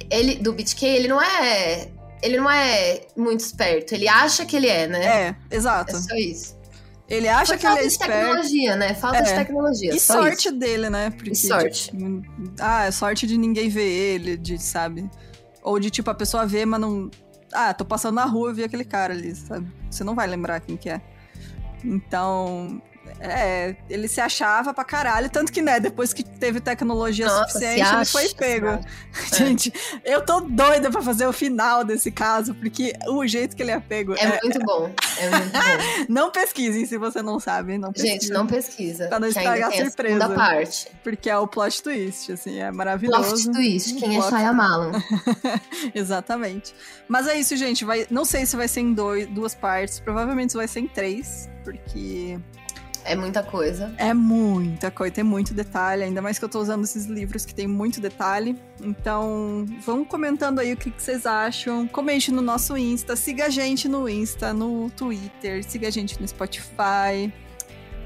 ele, do BitK, ele não é. Ele não é muito esperto. Ele acha que ele é, né? É, exato. É só isso. Ele acha Foi que ele é esperto. Falta de tecnologia, né? Falta é. de tecnologia. E sorte isso. dele, né? Porque, e sorte. Tipo, ah, é sorte de ninguém ver ele, de, sabe? Ou de, tipo, a pessoa vê, mas não... Ah, tô passando na rua e vi aquele cara ali, sabe? Você não vai lembrar quem que é. Então, é, ele se achava pra caralho, tanto que, né, depois que teve tecnologia Nossa, suficiente, ele foi pego. É. Gente, eu tô doida pra fazer o final desse caso, porque o jeito que ele é pego é, é muito bom. É muito bom. não pesquisem se você não sabe, não pesquisa. Gente, não pesquisa. Pra não estragar a surpresa. A parte. Porque é o plot twist, assim, é maravilhoso. Plot twist, quem é plot... é Shyamalan. Exatamente. Mas é isso, gente, vai, não sei se vai ser em dois, duas partes, provavelmente vai ser em três, porque é muita coisa. É muita coisa, tem muito detalhe, ainda mais que eu tô usando esses livros que tem muito detalhe. Então, vão comentando aí o que, que vocês acham. Comente no nosso Insta, siga a gente no Insta, no Twitter, siga a gente no Spotify.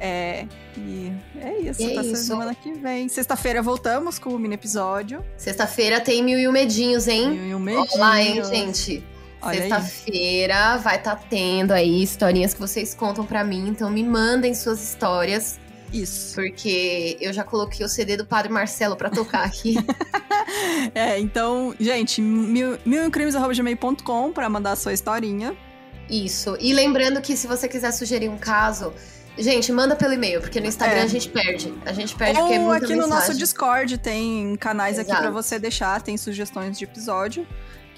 É, e é isso, e é isso. semana que vem. Sexta-feira voltamos com o mini episódio. Sexta-feira tem mil e um medinhos, hein? Mil e um medinhos. Olá, hein, gente? Sexta-feira vai estar tá tendo aí historinhas que vocês contam para mim, então me mandem suas histórias. Isso. Porque eu já coloquei o CD do Padre Marcelo para tocar aqui. é, então, gente, mil, milcrimes.gmail.com para mandar a sua historinha. Isso. E lembrando que se você quiser sugerir um caso, Gente, manda pelo e-mail, porque no Instagram é. a gente perde. A gente perde Ou porque é muita aqui mensagem. no nosso Discord tem canais Exato. aqui para você deixar, tem sugestões de episódio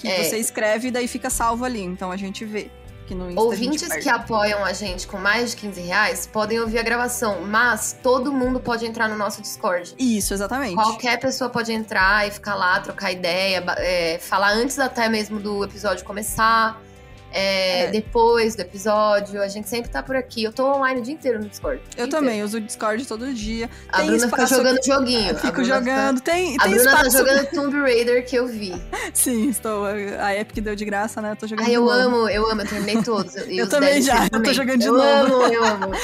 que é. você escreve e daí fica salvo ali. Então a gente vê. Que no Insta Ouvintes que apoiam a gente com mais de 15 reais podem ouvir a gravação, mas todo mundo pode entrar no nosso Discord. Isso, exatamente. Qualquer pessoa pode entrar e ficar lá, trocar ideia, é, falar antes até mesmo do episódio começar é, é. depois do episódio. A gente sempre tá por aqui. Eu tô online o dia inteiro no Discord. Eu também, inteiro. uso o Discord todo dia. A tem Bruna fica jogando aqui... joguinho. Fico jogando. Fica... Tem, a tem Bruna tá espaço... tá jogando Tomb Raider que eu vi. Sim, estou. A Epic deu de graça, né? Eu tô jogando. Ah, eu amo, eu amo. Eu terminei todos. eu também já. Eu tô jogando de eu novo. Eu amo, eu amo.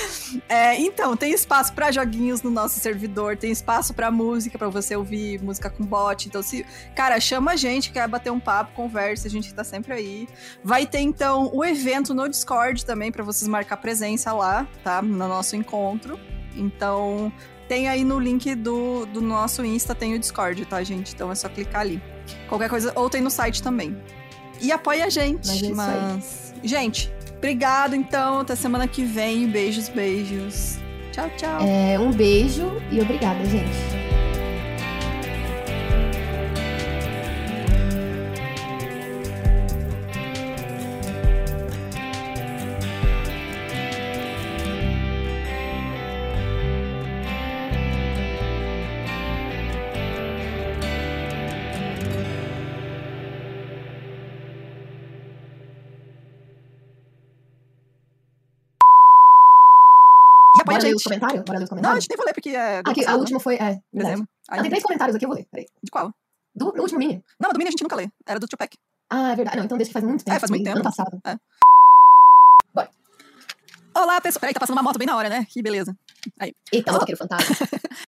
É, então, tem espaço pra joguinhos no nosso servidor. Tem espaço pra música, pra você ouvir música com bot. Então, se. Cara, chama a gente, quer bater um papo, conversa. A gente tá sempre aí. Vai ter, então, o evento no Discord também para vocês marcar presença lá, tá? No nosso encontro. Então, tem aí no link do, do nosso Insta, tem o Discord, tá, gente? Então é só clicar ali. Qualquer coisa, ou tem no site também. E apoia a gente. Mas, é mas... gente, obrigado então. Até semana que vem. Beijos, beijos. Tchau, tchau. É, um beijo e obrigada, gente. Ler os comentários? Bora ler os Não, a comentários? gente nem vou ler, porque é. Aqui, a passado, última foi. É. Dezembro. Aí, Ah, tem três comentários aqui, eu vou ler. Peraí. De qual? Do, do último mini. Não, do Mini a gente nunca lê. Era do Tupac. Ah, é verdade. Não, então deixa que faz muito tempo. É, faz muito foi tempo. Ano passado. Olá, pessoal. Peraí, tá passando uma moto bem na hora, né? Que beleza. Eita, motoqueiro fantasma.